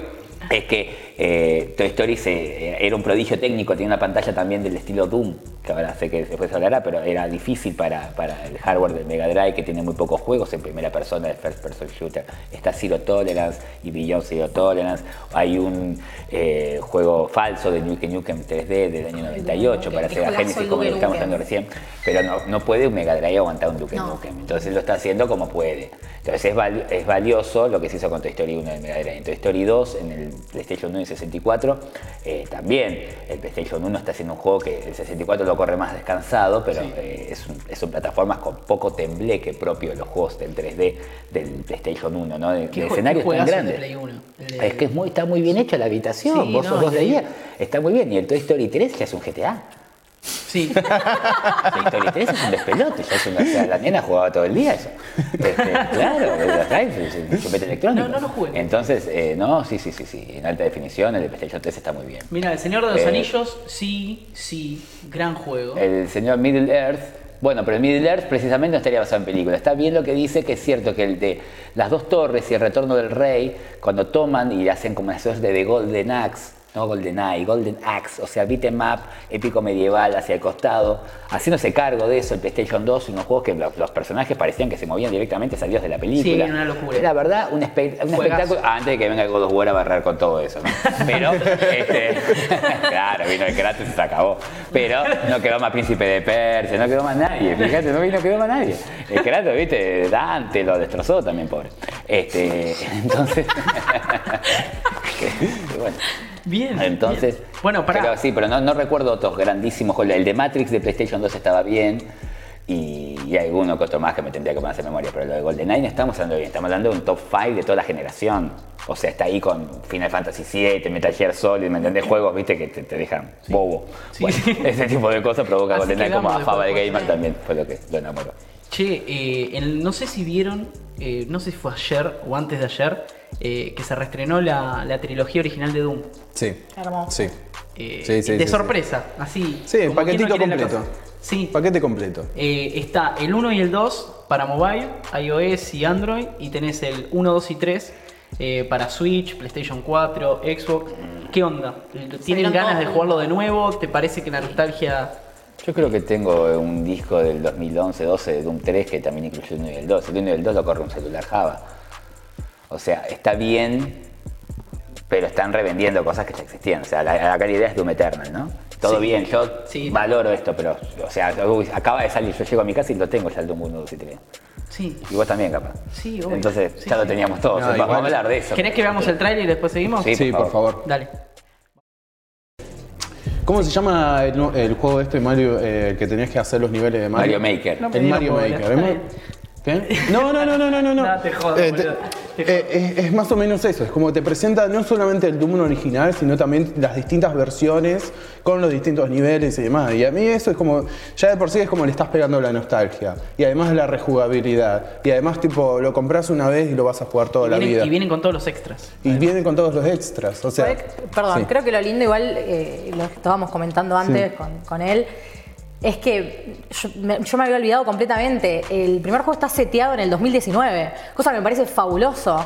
es que eh, Toy Story se- era un prodigio técnico, tenía una pantalla también del estilo Doom, que ahora sé que después se hablará, pero era difícil para, para el hardware del Mega Drive, que tiene muy pocos juegos en primera persona de First Person Shooter. Está Zero Tolerance y Beyond Zero Tolerance. Hay un eh, juego falso de Nuke Nukem 3D del año 98 para Qué Sega Genesis, como lo estamos hablando recién, pero no, no puede un Mega Drive aguantar un Duke No. Nukem. Entonces lo está haciendo como puede. Entonces es, val- es valioso lo que se hizo con Toy Story 1 en el Mega Drive. En Toy Story 2, en el PlayStation 1 y 64, eh, también el PlayStation 1 está haciendo un juego que el 64 lo corre más descansado, pero eh, es, un- es un plataformas con poco tembleque propio de los juegos del 3D del PlayStation 1, ¿no? De, ¿Qué de escenarios tan grandes. Play 1? El de- Es que es muy, está muy bien hecha la habitación, Sí, vos, no, vos veías, está muy bien. Y el Toy Story 3 ya es un GTA. Sí. Story 3 es un despelote, ya es una, o sea, la nena jugaba todo el día eso. Este, claro, los drives, el chupete electrónico. No, no lo jugué. Entonces, eh, no, sí, sí, sí, sí, en alta definición el de PlayStation 3 está muy bien. Mira, El Señor de los Eh, Anillos, sí, sí, gran juego. El señor Middle Earth, bueno, pero el Middle Earth precisamente no estaría basado en película. Está bien lo que dice, que es cierto que el de las dos torres y el retorno del rey, cuando toman y hacen como una suerte de Golden Axe, no Golden Eye, Golden Axe, o sea, beat'em up, épico medieval hacia el costado, haciéndose cargo de eso, el PlayStation 2, unos juegos que los, los personajes parecían que se movían directamente salidos de la película. Sí, una locura. Era verdad un, espe- un Juegazo. espectáculo, antes de que venga el God of War a barrer con todo eso, ¿no? Pero, este, claro, vino el Kratos y se acabó. Pero no quedó más Príncipe de Persia, no quedó más nadie, fíjate, no vino, quedó más nadie. El Kratos, viste, Dante lo destrozó también, pobre. Este, entonces, bueno. Bien. Entonces, bien. Bueno, para. pero sí, pero no, no recuerdo otros grandísimos juegos. El de Matrix de PlayStation 2 estaba bien. Y, y alguno que otro más que me tendría que poner memoria. Pero lo de GoldenEye no estamos hablando bien. Estamos hablando de un top 5 de toda la generación. O sea, está ahí con Final Fantasy VII, Metal Gear Solid, ¿me entendés? Juegos, viste, que te, te dejan bobo. Sí. Bueno, ese tipo de cosas provoca GoldenEye como a Faba de Gamer también. Fue lo que lo enamoró. Che, eh, el- no sé si vieron, eh, no sé si fue ayer o antes de ayer, eh, que se reestrenó la, la trilogía original de Doom. Sí. Hermoso. Sí. Eh, Sí, sí, de sí, sorpresa, así. Sí, como paquetito completo. Sí. Paquete completo. Eh, está el 1 y el 2 para mobile, iOS y Android, y tenés el 1, 2 y 3 eh, para Switch, PlayStation 4, Xbox. ¿Qué onda? ¿Tienen ganas de jugarlo de nuevo? ¿Te parece que la nostalgia... Yo creo que tengo un disco del 2011-12 de Doom 3 que también incluye el 1 y el 2. El 1 y el 2 lo corre un celular Java. O sea, está bien, pero están revendiendo cosas que ya existían. O sea, la, la calidad es Doom Eternal, ¿no? Todo Sí. bien, yo Sí. valoro esto, pero, o sea, uy, acaba de salir, yo llego a mi casa y lo tengo ya el Doom 1, 2 y 3. Sí. Y vos también, capaz. Sí, obvio. Entonces, Sí, ya lo teníamos todos. No, Vamos igual- a hablar de eso. ¿Querés que veamos el trailer y después seguimos? Sí. Sí, por por favor. favor. Dale. ¿Cómo se llama el, el juego este Mario eh, el que tenías que hacer los niveles de Mario? Mario Maker. No, El Mario Maker. Está ¿Es bien. ma- ¿Qué? No, no, no, no, no, no. no. Te jodo, Eh, boludo. Te eh, es, es más o menos eso. Es como te presenta no solamente el Doom original, sino también las distintas versiones con los distintos niveles y demás. Y a mí eso es como, ya de por sí es como le estás pegando la nostalgia. Y además la rejugabilidad. Y además, tipo, lo compras una vez y lo vas a jugar toda la vida. y vienen con todos los extras. Y vienen con todos los extras. O sea, Perdón, sí. creo que lo lindo igual, eh, lo que estábamos comentando antes con, con él, es que yo me, yo me había olvidado completamente. El primer juego está seteado en el 2019, cosa que me parece fabuloso.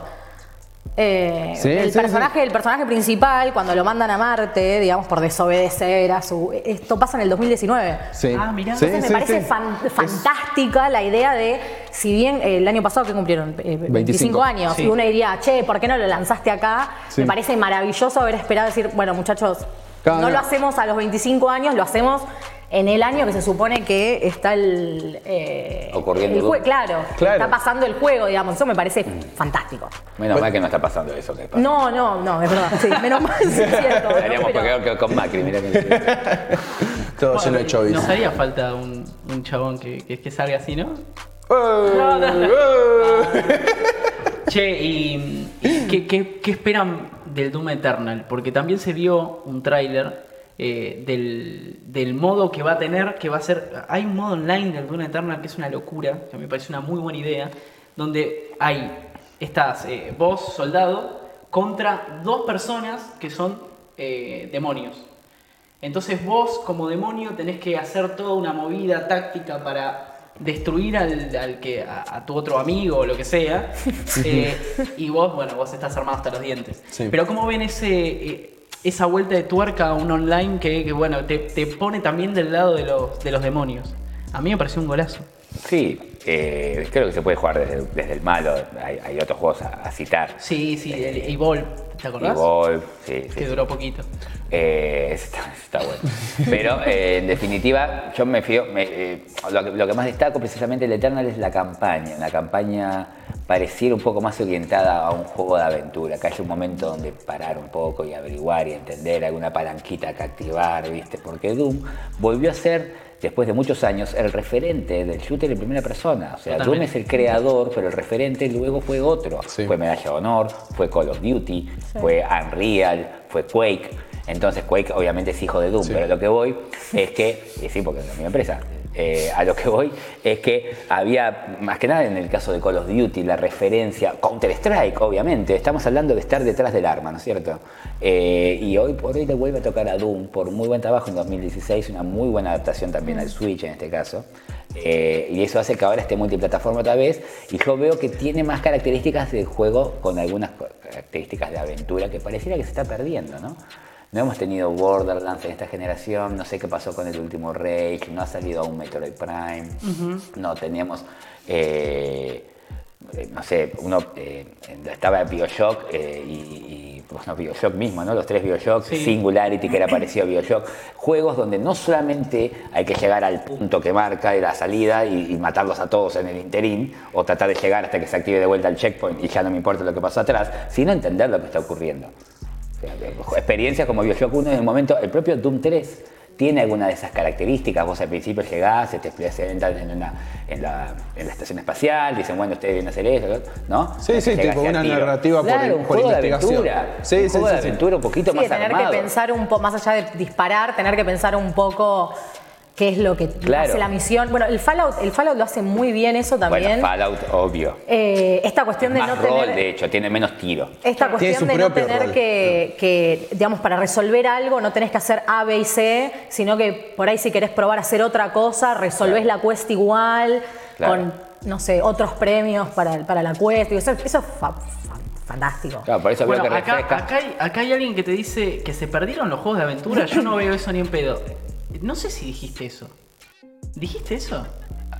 Eh, Sí, el, sí, personaje, sí. el personaje principal, cuando lo mandan a Marte, digamos, por desobedecer a su... Esto pasa en el 2019. Sí. Ah, mirá. Sí, Entonces sí, me parece sí. fan- fantástica la idea de, si bien eh, el año pasado que cumplieron Eh, 25, 25. años, Sí. y uno diría, che, ¿por qué no lo lanzaste acá? Sí. Me parece maravilloso haber esperado decir, bueno, muchachos, Cada- no lo hacemos a los 25 años, lo hacemos en el año que se supone que está el. eh, Ocurriendo el jue- claro, Claro. está pasando el juego, digamos. Eso me parece fantástico. Menos mal que no está pasando eso. Que pasa. No, no, no, es verdad. Sí, menos mal, sí, es cierto. ¿no? Estaríamos Pero- peor que con Macri, mirá que Todo lleno de chovis. Nos haría falta un, un chabón que, que, que salga así, ¿no? Che, ¿y, y qué, qué- qué esperan del Doom Eternal? Porque también se vio un tráiler eh, del, del modo que va a tener, que va a ser... Hay un modo online del Doom Eternal que es una locura, que me parece una muy buena idea, donde hay, estás eh, vos, soldado, contra dos personas que son eh, demonios. Entonces vos como demonio tenés que hacer toda una movida táctica para destruir al, al que a, a tu otro amigo o lo que sea. Eh, y vos, bueno, vos estás armado hasta los dientes. Sí. Pero ¿cómo ven ese, eh, esa vuelta de tuerca a un online que, que, bueno, te, te pone también del lado de los, de los demonios. A mí me pareció un golazo. Sí, eh, creo que se puede jugar desde, desde el malo. Hay, hay otros juegos a, a citar. Sí, sí, el Evolve, ¿te acordás? Evolve, sí, sí, Que sí. duró poquito. Eh, está, está bueno. Pero eh, en definitiva, yo me fío. me, eh, lo, que, lo que más destaco precisamente del Eternal es la campaña. Una campaña pareciera un poco más orientada a un juego de aventura. Que haya un momento donde parar un poco y averiguar y entender alguna palanquita que activar, ¿viste? Porque Doom volvió a ser. Después de muchos años, el referente del shooter en primera persona. O sea, Doom es el creador, pero el referente luego fue otro. Sí. Fue Medalla de Honor, fue Call of Duty, fue Unreal, fue Quake. Entonces Quake obviamente es hijo de Doom, Sí. pero lo que voy es que, y sí, porque es la misma empresa, eh, a lo que voy es que había, más que nada en el caso de Call of Duty, la referencia, Counter-Strike, obviamente, estamos hablando de estar detrás del arma, ¿no es cierto? Eh, y hoy por hoy le vuelve a tocar a Doom por muy buen trabajo en 2016, una muy buena adaptación también al Switch en este caso. Eh, y eso hace que ahora esté multiplataforma otra vez. Y yo veo que tiene más características de juego con algunas características de aventura que pareciera que se está perdiendo, ¿no? No hemos tenido Borderlands en esta generación, no sé qué pasó con el último Rage, no ha salido aún Metroid Prime, no teníamos, eh, eh, no sé, uno eh, estaba Bioshock eh, y, y, bueno, Bioshock mismo, ¿no? Los tres Bioshock, Sí. Singularity que era parecido a Bioshock, juegos donde no solamente hay que llegar al punto que marca de la salida y, y matarlos a todos en el interín, o tratar de llegar hasta que se active de vuelta el checkpoint y ya no me importa lo que pasó atrás, sino entender lo que está ocurriendo. Experiencias como Bioshock 1 en el momento, el propio Doom 3 tiene alguna de esas características. Vos al principio llegás, te presentan en, una, en, la, en la estación espacial, dicen, bueno, ustedes vienen a hacer eso, ¿no? Sí, sí, tipo una tiro. narrativa por- claro, un por juego de investigación. aventura. Sí, un sí, juego sí, de sí. aventura un poquito Sí, más tener armado. que pensar un poco, más allá de disparar, tener que pensar un poco qué es lo que Claro. hace la misión. Bueno, el Fallout, el Fallout lo hace muy bien eso también. Bueno, Fallout, obvio. Eh, esta cuestión de más no rol, tener. de hecho, tiene menos tiro. Esta Tiene cuestión su de no tener que, que, digamos, para resolver algo no tenés que hacer A, B y C, sino que por ahí si querés probar a hacer otra cosa, resolvés la quest igual, Claro. con, no sé, otros premios para, para la quest. Eso, eso es fa- fa- fantástico. Claro, por eso Bueno, veo que acá, acá hay, acá hay alguien que te dice que se perdieron los juegos de aventura. Yo no veo eso ni en pedo. No sé si dijiste eso. ¿Dijiste eso?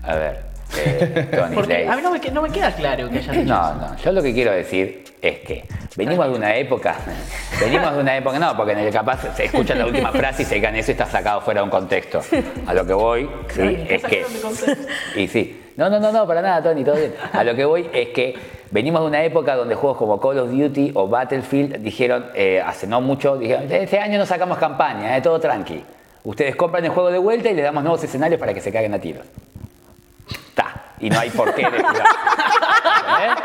A ver, eh, Tony Porque a mí no me, no me queda claro que hayas dicho No, eso. no, yo lo que quiero decir es que venimos de una época, venimos de una época, no, porque en el capaz se escucha la última frase y se digan eso y está sacado fuera de un contexto. A lo que voy, sí, es que. Y sí. No, no, no, no, para nada, Tony, todo bien. A lo que voy es que venimos de una época donde juegos como Call of Duty o Battlefield dijeron, eh, hace no mucho, dijeron, este año no sacamos campaña, eh, todo tranqui. Ustedes compran el juego de vuelta y les damos nuevos escenarios para que se caguen a tiros. Ta. Y no hay por qué descuidar. ¿Entendés?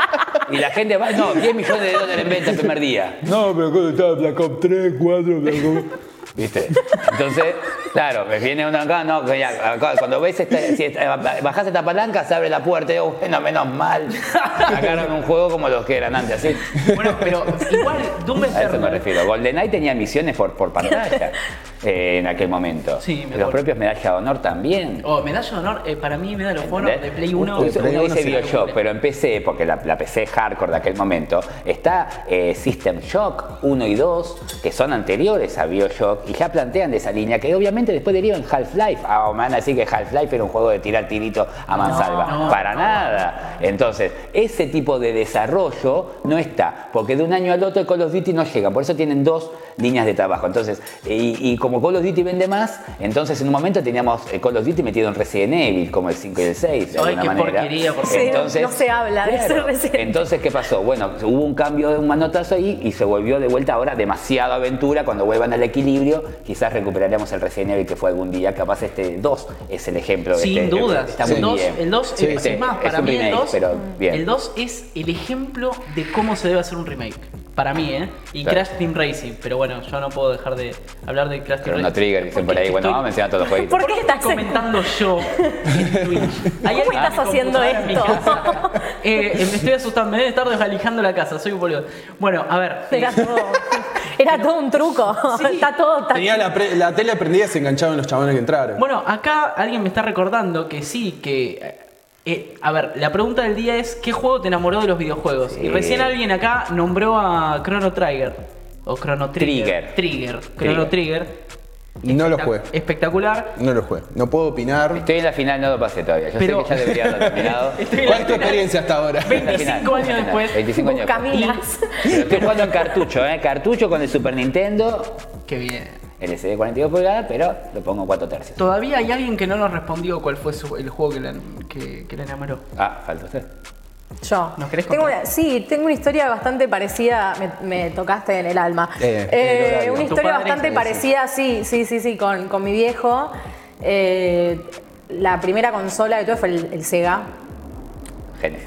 Y la gente va, no, 10 millones de dólares en venta el primer día. No, pero cuando estaba Black Ops 3, 4, Black Ops... ¿Viste? Entonces, claro, me viene uno acá, no, acá, cuando ves esta, si esta- bajás esta palanca, se abre la puerta y digo, bueno, menos mal. Sacaron un juego como los que eran antes, así. Bueno, pero igual Doom A eso me Eternal. refiero. GoldenEye tenía misiones por, por pantalla eh, en aquel momento. Sí, me Los propios Medalla de Honor también. Oh, medalla de honor, eh, para mí Medalla de honor de Play 1. Uno, de Play uno dice. Bioshock, pero en PC, porque la, la PC hardcore de aquel momento, está eh, System Shock 1 y 2, que son anteriores a Bioshock, y ya plantean de esa línea, que obviamente después derivan Half-Life. Ah, me van a decir que Half-Life era un juego de tirar tirito a mansalva. no, Para nada. Entonces, ese tipo de desarrollo no está, porque de un año al otro Call of Duty no llega, por eso tienen dos líneas de trabajo. Entonces, y, y como Call of Duty vende más, entonces en un momento teníamos eh, Call of Duty metido en Resident Evil, como el 5 y el 6, de Ay, alguna qué manera. Entonces, no se habla de ese Evil. Entonces, ¿qué pasó? Bueno, hubo un cambio, un manotazo ahí y se volvió de vuelta ahora demasiado aventura. Cuando vuelvan al equilibrio, quizás recuperaremos el Resident Evil que fue algún día. Capaz este 2 es el ejemplo Sin este. dudas. Está el muy 2, bien. el 2 Sí, es, sí, es más, es para un mí el remake, 2, pero bien. el 2 es el ejemplo de cómo se debe hacer un remake. Para mí, ¿eh? Y Claro. Crash Team Racing. Pero bueno, yo no puedo dejar de hablar de Crash Team Pero Racing. no trigger, dicen por ahí. Bueno, estoy- vamos a mencionar todos los jueguitos. ¿Por qué estás comentando yo en Twitch? ¿Cómo estás haciendo esto? Eh, eh, me estoy asustando, me debe estar desvalijando la casa, soy un boludo. Bueno, a ver. eh, Era todo, era todo un truco. Está todo. está- Tenía la, pre- la tele prendida y se enganchaban los chabones que entraron. Bueno, acá alguien me está recordando que sí, que... eh, a ver, la pregunta del día es ¿qué juego te enamoró de los videojuegos? Y recién alguien acá nombró a Chrono Trigger. O Chrono Trigger. Trigger. Trigger. Chrono Trigger. No lo jugué. Espectacular. No lo jugué. No puedo opinar. Estoy en la final, no lo pasé todavía. Yo Pero- sé que ya debería haber terminado. ¿Cuál es tu experiencia hasta ahora? Estoy en la 25 final. años después. 25 años después. Caminas. Estoy jugando en cartucho, ¿eh? Cartucho con el Super Nintendo, Qué bien. LCD 42 pulgadas, pero lo pongo 4 tercios. Todavía hay alguien que no nos respondió cuál fue su- el juego que le, que, que le enamoró. Ah, falta usted. Yo. ¿Nos querés tengo una, sí, tengo una historia bastante parecida, me, me tocaste en el alma. Eh, Eh, horario. una historia bastante parecida, sí, sí, sí, sí, con, con mi viejo. Eh, la primera consola que tuve fue el, el Sega. Genesis.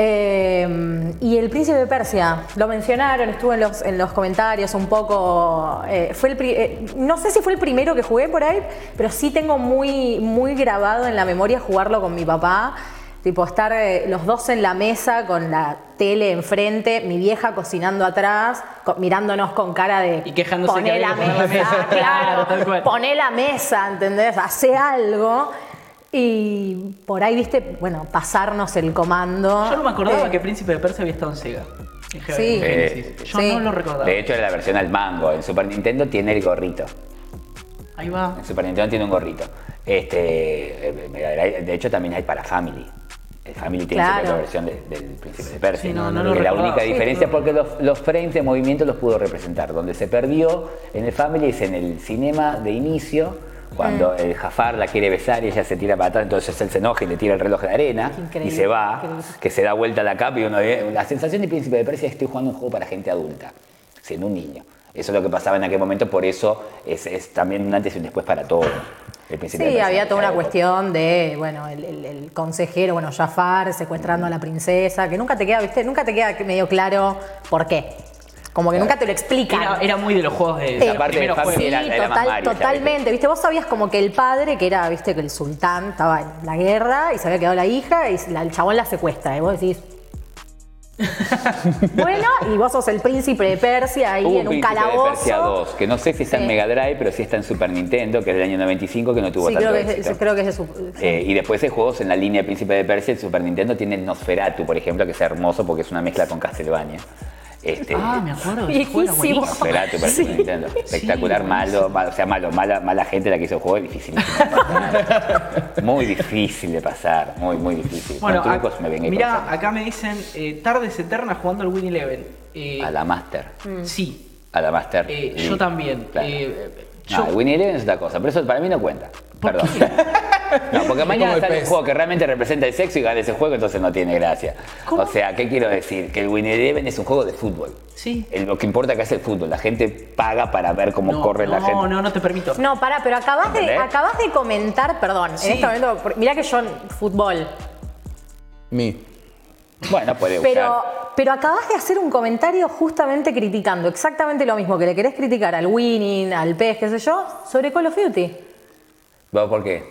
Eh, y el príncipe de Persia, lo mencionaron, estuvo en los, en los comentarios un poco. eh, fue el pri- eh, no sé si fue el primero que jugué por ahí, pero sí tengo muy, muy grabado en la memoria jugarlo con mi papá. Tipo, estar eh, los dos en la mesa con la tele enfrente, mi vieja cocinando atrás, co- mirándonos con cara de. Y quejándose que Poné había la que poner la mesa, mesa". claro. Poné la mesa, ¿entendés? Hace algo. Y por ahí, viste, bueno, pasarnos el comando. Yo no me acordaba Eh, que Príncipe de Persia había estado en Sega. En Sí. Eh, Yo sí. no lo recordaba. De hecho, era la versión al mango. En Super Nintendo tiene el gorrito. Ahí va. En Super Nintendo tiene un gorrito. Este, eh, Drive, de hecho, también hay para Family. El Family tiene Claro. su versión de- del Príncipe de Persia. Sí, no, no lo es la recordaba. única diferencia sí. porque los, los frames de movimiento los pudo representar. Donde se perdió en el Family es en el cinema de inicio, cuando Mm. el Jafar la quiere besar y ella se tira para atrás, entonces él se enoja y le tira el reloj de arena y se va, increíble. que se da vuelta a la capa y uno ve. La sensación de Príncipe de Persia es que estoy jugando un juego para gente adulta, siendo un niño. Eso es lo que pasaba en aquel momento, por eso es, es también un antes y un después para todos. Sí, había toda una cuestión de, bueno, el, el- el consejero, bueno, Jafar secuestrando a la princesa, que nunca te queda, viste, nunca te queda medio claro por qué. Como que nunca te lo explican. Era, era muy de los juegos de Eh, parte primeros de era- Sí, era más total- Mario, ya, totalmente. ¿viste? Vos sabías como que el padre, que era, viste, que el sultán estaba en la guerra y se había quedado la hija y la- el chabón la secuestra. Y vos decís. bueno, y vos sos el príncipe de Persia ahí Hubo en un Príncipe de Persia calabozo. 2, que no sé si está en. Mega Drive, pero sí está en Super Nintendo, que es del año 95, que no tuvo Sí, tanto creo que, éxito. es, creo que es de su. Eh, y después hay juegos en la línea Príncipe de Persia, el Super Nintendo tiene el Nosferatu, por ejemplo, que es hermoso porque es una mezcla con Castlevania. Este, Ah, me acuerdo. Viejísimo. Nosferatu para Sí. Nintendo. Espectacular, malo, mal- o sea, malo, mala, mala gente la que hizo el juego, pasar. Muy difícil de pasar, muy, muy difícil. Bueno, Con trucos me vengué mirá, acá me dicen eh, tardes eternas jugando al Win Eleven. Eh, A la Master. Sí, A la Master. eh, Sí. yo también. Claro. Eh, No, yo- el Winnie Eleven es otra cosa, pero eso para mí no cuenta. ¿Por Perdón. qué? No, porque mañana sale un juego que realmente representa el sexo y gana ese juego, entonces no tiene gracia. ¿Cómo? O sea, ¿qué quiero decir? Que el Winnie Eleven es un juego de fútbol. Sí. El- lo que importa acá es el fútbol. La gente paga para ver cómo no, corre la no, gente. no, no te permito. No, pará, pero acabas de, acabas de comentar, perdón, Sí. en este momento, mirá que yo fútbol, Mi. Bueno, puede pero, usar. pero acabas de hacer un comentario justamente criticando exactamente lo mismo que le querés criticar al Winning, al PES, qué sé yo, sobre Call of Duty. ¿Vos por qué?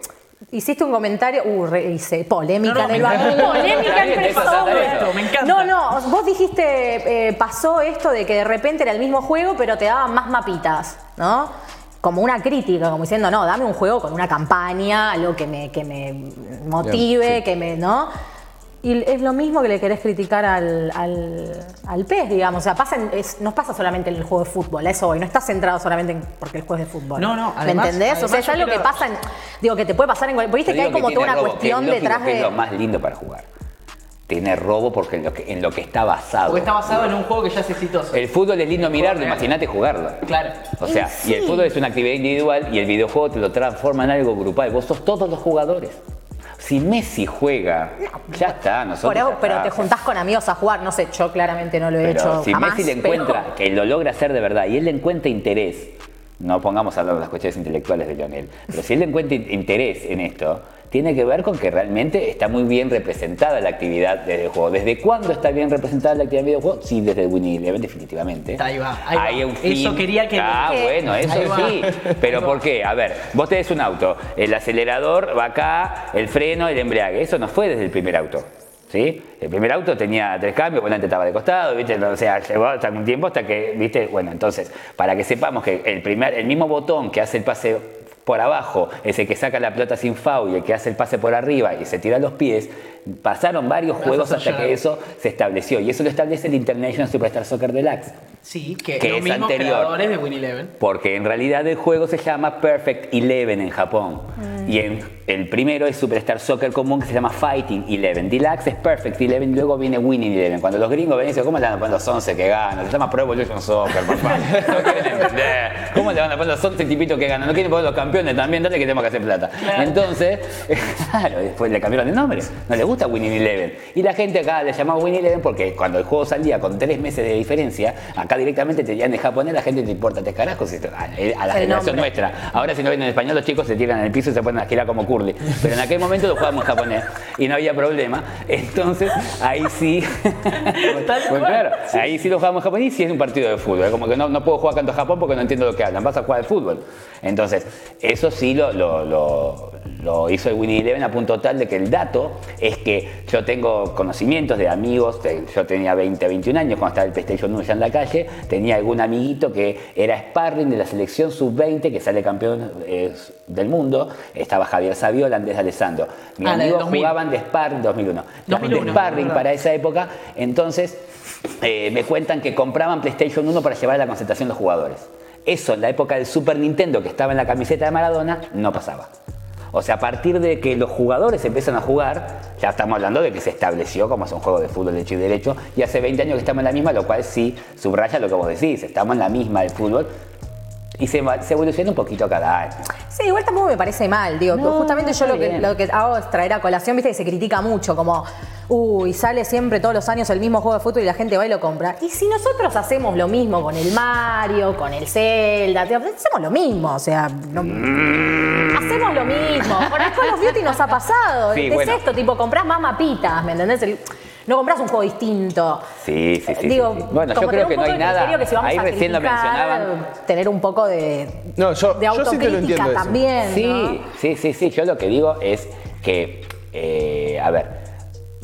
Hiciste un comentario, uh, re- hice polémica No, no, en el me barrio, encanta. polémica entre. Me encanta. No, no, vos dijiste, eh, pasó esto de que de repente era el mismo juego, pero te daban más mapitas, ¿no? Como una crítica, como diciendo, no, dame un juego con una campaña, algo que me, que me motive, Bien, sí. que me, ¿no? Y es lo mismo que le querés criticar al, al, al PES, digamos. O sea, pasa en- es- no pasa solamente en el juego de fútbol, a eso voy. No estás centrado solamente en porque el juego es de fútbol. No, no, ¿Me además- entendés? o sea, además es algo que quiero- pasa en. Digo, que te puede pasar en. Viste que hay como toda una robo, que cuestión es detrás que es de. lo más lindo para jugar. Tiene robo porque en lo que, en lo que está basado. Porque está basado en un juego que ya es exitoso. El fútbol es lindo mirarlo, imagínate jugarlo. Claro. O sea, y el fútbol es una actividad individual y el videojuego te lo transforma en algo grupal. Vos sos todos los jugadores. Si Messi juega, ya está, nosotros. Por eso- ya pero está. te juntás con amigos a jugar, no sé, yo claramente no lo he Pero hecho si jamás. Messi le pero- encuentra, que lo logra hacer de verdad, y él le encuentra interés, no pongamos a hablar de las cuestiones intelectuales de Lionel, pero si él le encuentra in- interés en esto, tiene que ver con que realmente está muy bien representada la actividad del videojuego. ¿Desde cuándo está bien representada la actividad del videojuego? Sí, desde el Winnie Eleven, definitivamente. Ahí va, ahí va. Hay un Eso fin. quería que- Ah, bueno, eso Ahí va. sí. Pero ¿por qué? A ver, vos tenés un auto, el acelerador va acá, el freno, el embrague. Eso no fue desde el primer auto. ¿Sí? El primer auto tenía tres cambios, el volante estaba de costado, ¿viste? O sea, llevó hasta un tiempo hasta que, ¿viste? Bueno, entonces, para que sepamos que el, primer, el mismo botón que hace el pase por abajo es el que saca la pelota sin foul y el que hace el pase por arriba y se tira los pies, pasaron varios juegos hasta que eso se estableció. Y eso lo establece el International Superstar Soccer Deluxe. Sí, que, Que los es mismos anterior. creadores de Win Eleven. Porque en realidad el juego se llama Perfect Eleven en Japón. Y en, el primero es Superstar Soccer común que se llama Fighting Eleven. Deluxe es Perfect Eleven y luego viene Winning Eleven. Cuando los gringos ven y dicen, ¿cómo le van a poner los 11 que ganan? Se llama Pro Evolution Soccer, papá. ¿Cómo le van a poner los 11 tipitos que ganan? No quieren poner los campeones también, dale que tenemos que hacer plata. Entonces, claro, después le cambiaron el nombre. No le gusta Winning Eleven. Y la gente acá le llamaba Winning Eleven porque cuando el juego salía con tres meses de diferencia, acá directamente te tenían en japonés, la gente te importa tres carajos te- a, a la generación nombre. nuestra. Ahora si no ven en español los chicos se tiran en el piso y se ponen a girar como curly. Pero en aquel momento lo jugábamos en japonés y no había problema. Entonces ahí sí. pues claro, ahí sí lo jugábamos en japonés y sí es un partido de fútbol. Como que no, no puedo jugar tanto Japón porque no entiendo lo que hablan. Vas a jugar al fútbol. Entonces, eso sí lo, lo, lo- lo hizo el Winnie Eleven a punto tal de que el dato es que yo tengo conocimientos de amigos, yo tenía 20, 21 años cuando estaba el PlayStation 1 ya en la calle, tenía algún amiguito que era sparring de la selección sub-20 que sale campeón eh, del mundo, estaba Javier Saviola, Andrés Alessandro. Mis Ah, amigos 2000. jugaban de sparring 2001, 2001, de sparring para esa época, entonces eh, me cuentan que compraban PlayStation 1 para llevar a la concentración de los jugadores. Eso en la época del Super Nintendo que estaba en la camiseta de Maradona no pasaba. O sea, a partir de que los jugadores empiezan a jugar, ya estamos hablando de que se estableció como es un juego de fútbol de hecho y derecho, y hace 20 años que estamos en la misma, lo cual sí subraya lo que vos decís, estamos en la misma del fútbol, y se, va- se evoluciona un poquito cada año. Sí, igual tampoco me parece mal, digo, No, justamente yo lo que, lo que hago es traer a colación, viste que se critica mucho, como, uy, sale siempre todos los años el mismo juego de fútbol y la gente va y lo compra. Y si nosotros hacemos lo mismo con el Mario, con el Zelda, tío, hacemos lo mismo, o sea, no- hacemos lo mismo. Con el Call of Duty nos ha pasado, Sí, es bueno. esto, tipo, comprás más mapitas, ¿me entendés? El- no compras un juego distinto. Sí, sí, sí. Digo, sí, sí. Bueno, yo creo que no hay nada. si vamos Ahí a recién lo mencionaban. Tener un poco de, No, yo- de yo sí te lo autocrítica entiendo eso. también. Sí, ¿no? sí, sí, sí. Yo lo que digo es que, eh, a ver,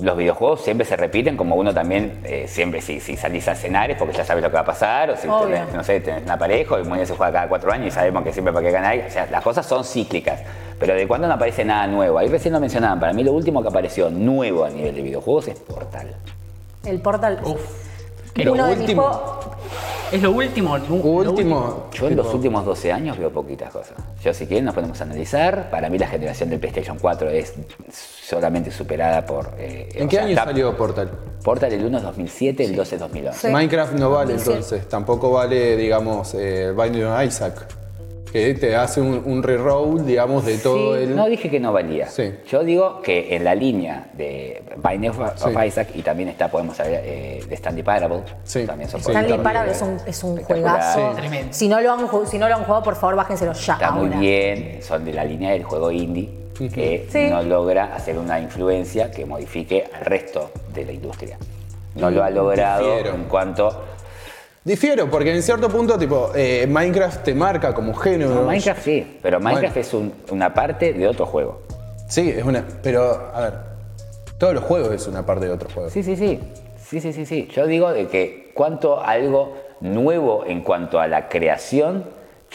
los videojuegos siempre se repiten, como uno también, eh, siempre, si, si salís a cenar es porque ya sabes lo que va a pasar, o si tenés, no sé, tenés una pareja, y muy bien se juega cada cuatro años y sabemos que siempre para que gana ahí. O sea, las cosas son cíclicas. Pero de cuando no aparece nada nuevo. Ahí recién lo mencionaban. Para mí lo último que apareció nuevo a nivel de videojuegos es Portal. El Portal. que uno lo último. Es lo último. lo Último. Yo en los últimos 12 años veo poquitas cosas. Yo si quieren nos podemos analizar. Para mí la generación del PlayStation 4 es solamente superada por... eh, ¿En qué sea, año está- salió Portal? Portal el 1 es 2007, el 2 es 2011. Sí. Minecraft no vale 2007. entonces, tampoco vale, digamos, eh, Binding of Isaac, que te hace un, un reroll, digamos, de todo Sí, el... No dije que no valía. Sí. Yo digo que en la línea de Binding of. Isaac y también está, podemos hablar eh, de Stanley Parable. Sí. También son Sí, Stanley Parable es un, es un juegazo. Sí. Tremendo. Si no, lo han, si no lo han jugado, por favor, bájenselo ya. Está muy bien, son de la línea del juego indie que Sí. no logra hacer una influencia que modifique al resto de la industria. No lo ha logrado Difiero. en cuanto... Difiero, porque en cierto punto, tipo, eh, Minecraft te marca como género. No, Minecraft sí, pero Minecraft Bueno. es un- una parte de otro juego. Sí, es una... Pero, a ver, todos los juegos es una parte de otro juego. Sí, sí, sí. Sí, sí, sí, sí. Yo digo de que cuanto algo nuevo en cuanto a la creación,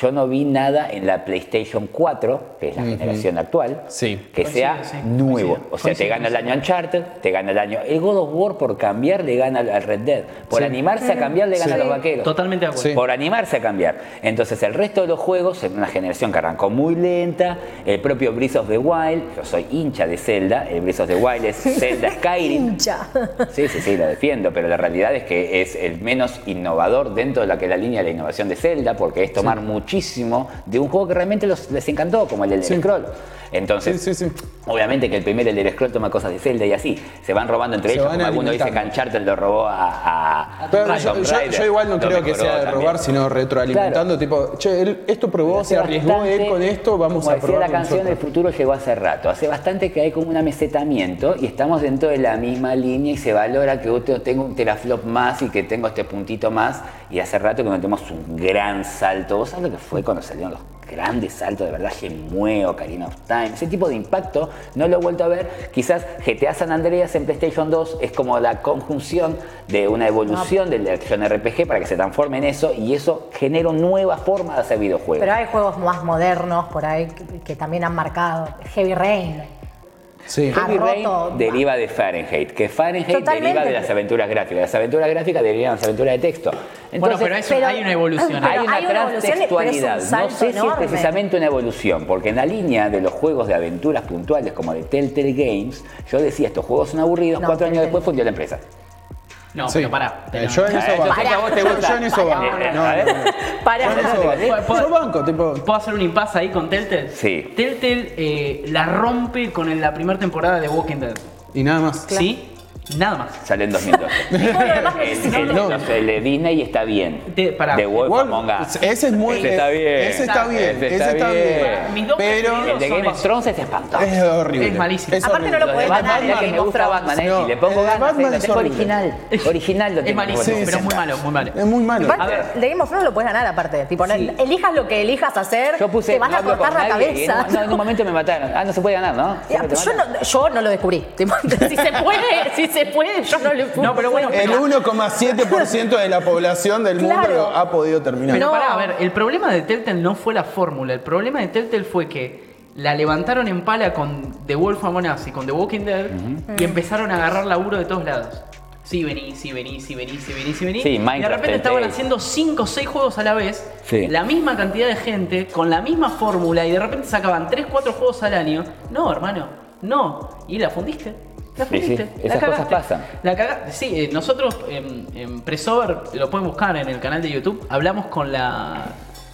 yo no vi nada en la PlayStation 4, que es la generación actual, Sí. que sea sí, nuevo. o sea, te gana el año Uncharted, te gana el año... El God of War por cambiar le gana al Red Dead. Por Sí. animarse a cambiar le gana Sí. a los vaqueros. Totalmente de acuerdo. Sí. Por animarse a cambiar. Entonces el resto de los juegos, en una generación que arrancó muy lenta, el propio Breath of the Wild, yo soy hincha de Zelda, el Breath of the Wild es Zelda Skyrim. Hincha. Sí, sí, sí, lo defiendo, pero la realidad es que es el menos innovador dentro de la que la línea de la innovación de Zelda, porque es tomar muchísimo de un juego que realmente los- les encantó, como el del Sí. Scroll. Entonces, Sí, sí, sí. obviamente que el primer Elder Scroll toma cosas de Zelda y así, se van robando entre Se ellos, como alguno dice que. Uncharted lo robó a, Pero yo, yo- Raider, yo igual no creo que sea de también. robar, sino retroalimentando, tipo, che, él esto probó, se arriesgó él con esto, vamos como a decía probar la canción del futuro llegó hace rato. Hace bastante que hay como un amesetamiento y estamos dentro de la misma línea y se valora que yo tengo un teraflop más y que tengo este puntito más y hace rato que no tenemos un gran salto. ¿Vos sabés lo que fue cuando salieron los grandes saltos de verdad? Shenmue, Ocarina of Time, ese tipo de impacto no lo he vuelto a ver. Quizás GTA San Andreas en PlayStation 2 es como la conjunción de una evolución del acción RPG para que se transforme en eso y eso genera una nueva forma de hacer videojuegos. Pero hay juegos más modernos por ahí que, que también han marcado. Heavy Rain. Sí. Ha Heavy Rain roto- deriva de Fahrenheit, que Fahrenheit Totalmente. deriva de las aventuras gráficas. Las aventuras gráficas derivan de las aventuras de texto. Bueno, pero eso, pero- hay una evolución. hay una hay una un transexualidad. No sé si es precisamente una evolución, porque en la línea de los juegos de aventuras puntuales como de Telltale Games, yo decía, estos juegos son aburridos, No, cuatro años después fundió la empresa. No, Sí. pero pará. Eh, pero- yo en eso Eh, yo banco. vos te gusta. Yo en eso banco. Eh, No, a ver. no, no. Pará. Yo en eso banco. ¿Puedo- Yo banco, tipo. ¿Puedo hacer un impasse ahí con Telltale? Sí. Telltale eh, la rompe con la primera temporada de Walking Dead. Y nada más. ¿Sí? Nada más. Sale en 2012. todo lo demás no el, el- no. el de Disney está bien. De-. The Wolf Wolf, Among Us. ese es muy. Ese está bien. Ese está bien. Ese Ese está está bien. bien. Mis dos Pero. El de Game of. Thrones es espantoso. Es horrible. Es malísimo. Es Aparte no horrible. lo Batman, ganar, mira que me gusta. Batman, eh, No, y le pongo de ganas, Batman eh, es original. Original lo Es tengo. malísimo, Sí, pero sí. muy malo, muy malo. Es muy malo. Aparte, A ver. de Game of Thrones lo puedes ganar aparte. Tipo, elijas lo que elijas hacer, Yo puse. te van no a cortar la cabeza. no, en un momento me mataron. Ah, no se puede ganar, ¿no? Yo, no, lo descubrí. Si se puede, si se puede, yo no lo No, pero bueno, El 1,7% de la población del mundo lo ha podido terminar. Pero No. pará, a ver, el problema de Telltale no fue la fórmula. El problema de Telltale fue que la levantaron en pala con The Wolf Among Us y con The Walking Dead y empezaron a agarrar laburo de todos lados. Sí, vení, sí, vení, sí, vení, sí, vení, sí, vení. Sí, y de Minecraft, repente estaban haciendo 5 o 6 juegos a la vez, Sí. la misma cantidad de gente, con la misma fórmula, y de repente sacaban 3, 4 juegos al año. No, hermano, no. Y la fundiste. La Sí, sí, fundiste. la esas cosas pasan. La cagaste. Sí, eh, nosotros en, en Pressover, lo pueden buscar en el canal de YouTube, hablamos con la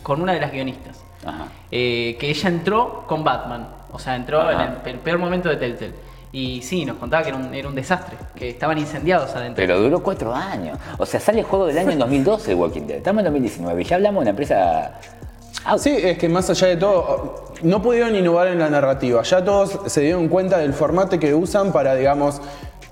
con una de las guionistas. Ajá. Eh, que ella entró con Batman. O sea, entró Ajá. en el, el peor momento de Telltale. Y sí, nos contaba que era un, era un desastre, que estaban incendiados adentro. Pero duró cuatro años. O sea, sale el juego del año en 2012 de Walking Dead. Estamos en 2019 y ya hablamos de una empresa. out. Sí, es que más allá de todo, no pudieron innovar en la narrativa. Ya todos se dieron cuenta del formato que usan para, digamos,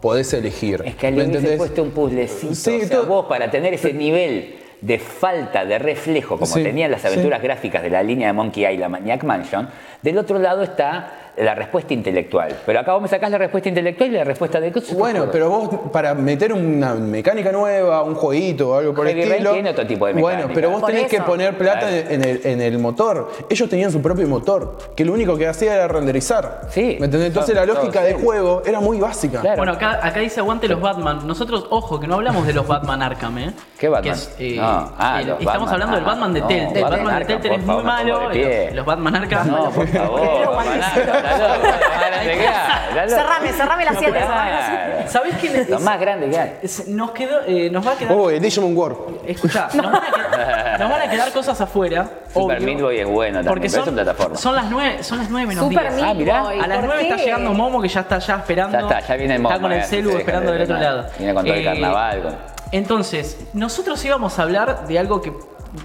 podés elegir. Es que ¿Me le hubiese puesto un puzzlecito. Sí, o sea, todo- vos para tener ese nivel de falta de reflejo como Sí, tenían las aventuras sí. gráficas de la línea de Monkey Island, Maniac Mansion, del otro lado está la respuesta intelectual. Pero acá vos me sacás la respuesta intelectual y la respuesta de... Bueno, pero vos para meter una mecánica nueva, un jueguito o algo por el Heavy Rain estilo. tiene otro tipo de Bueno, mecánica. pero vos Por tenés que poner plata Claro. en, el, en el motor. Ellos tenían su propio motor, que lo único que hacía era renderizar. Sí. ¿Me entendés? Entonces la lógica de juego era muy básica. Claro. Bueno, acá, acá dice aguante los Batman. Nosotros, ojo, que no hablamos de los Batman Arkham, ¿eh? ¿Qué Batman? Que es, eh, No, ah, el- los estamos Batman. hablando del Batman de no, Telltale. El Batman Batman de Telltale es muy malo. Los, los Batman Arkham. No, por favor. Está está. Cerrame, cerrame las siete. Claro. ¿Sabés quién es? Lo más grande que hay. Nos, quedó, eh, nos va a quedar. Oh, el Digimon World. Escuchá, nos, van a quedar, nos van a quedar cosas afuera. Super obvio, Meat Boy es bueno también, Porque pero es son, en plataforma. son las 9, son las 9 menos Super 10. Meat Ah, mirá. Boy, A las ¿por 9 está llegando Momo que ya está ya esperando. Ya está, ya viene el Está Momo, con el eh, celu esperando del de otro lado. Viene con todo el Eh, carnaval. con- Entonces, nosotros íbamos a hablar de algo que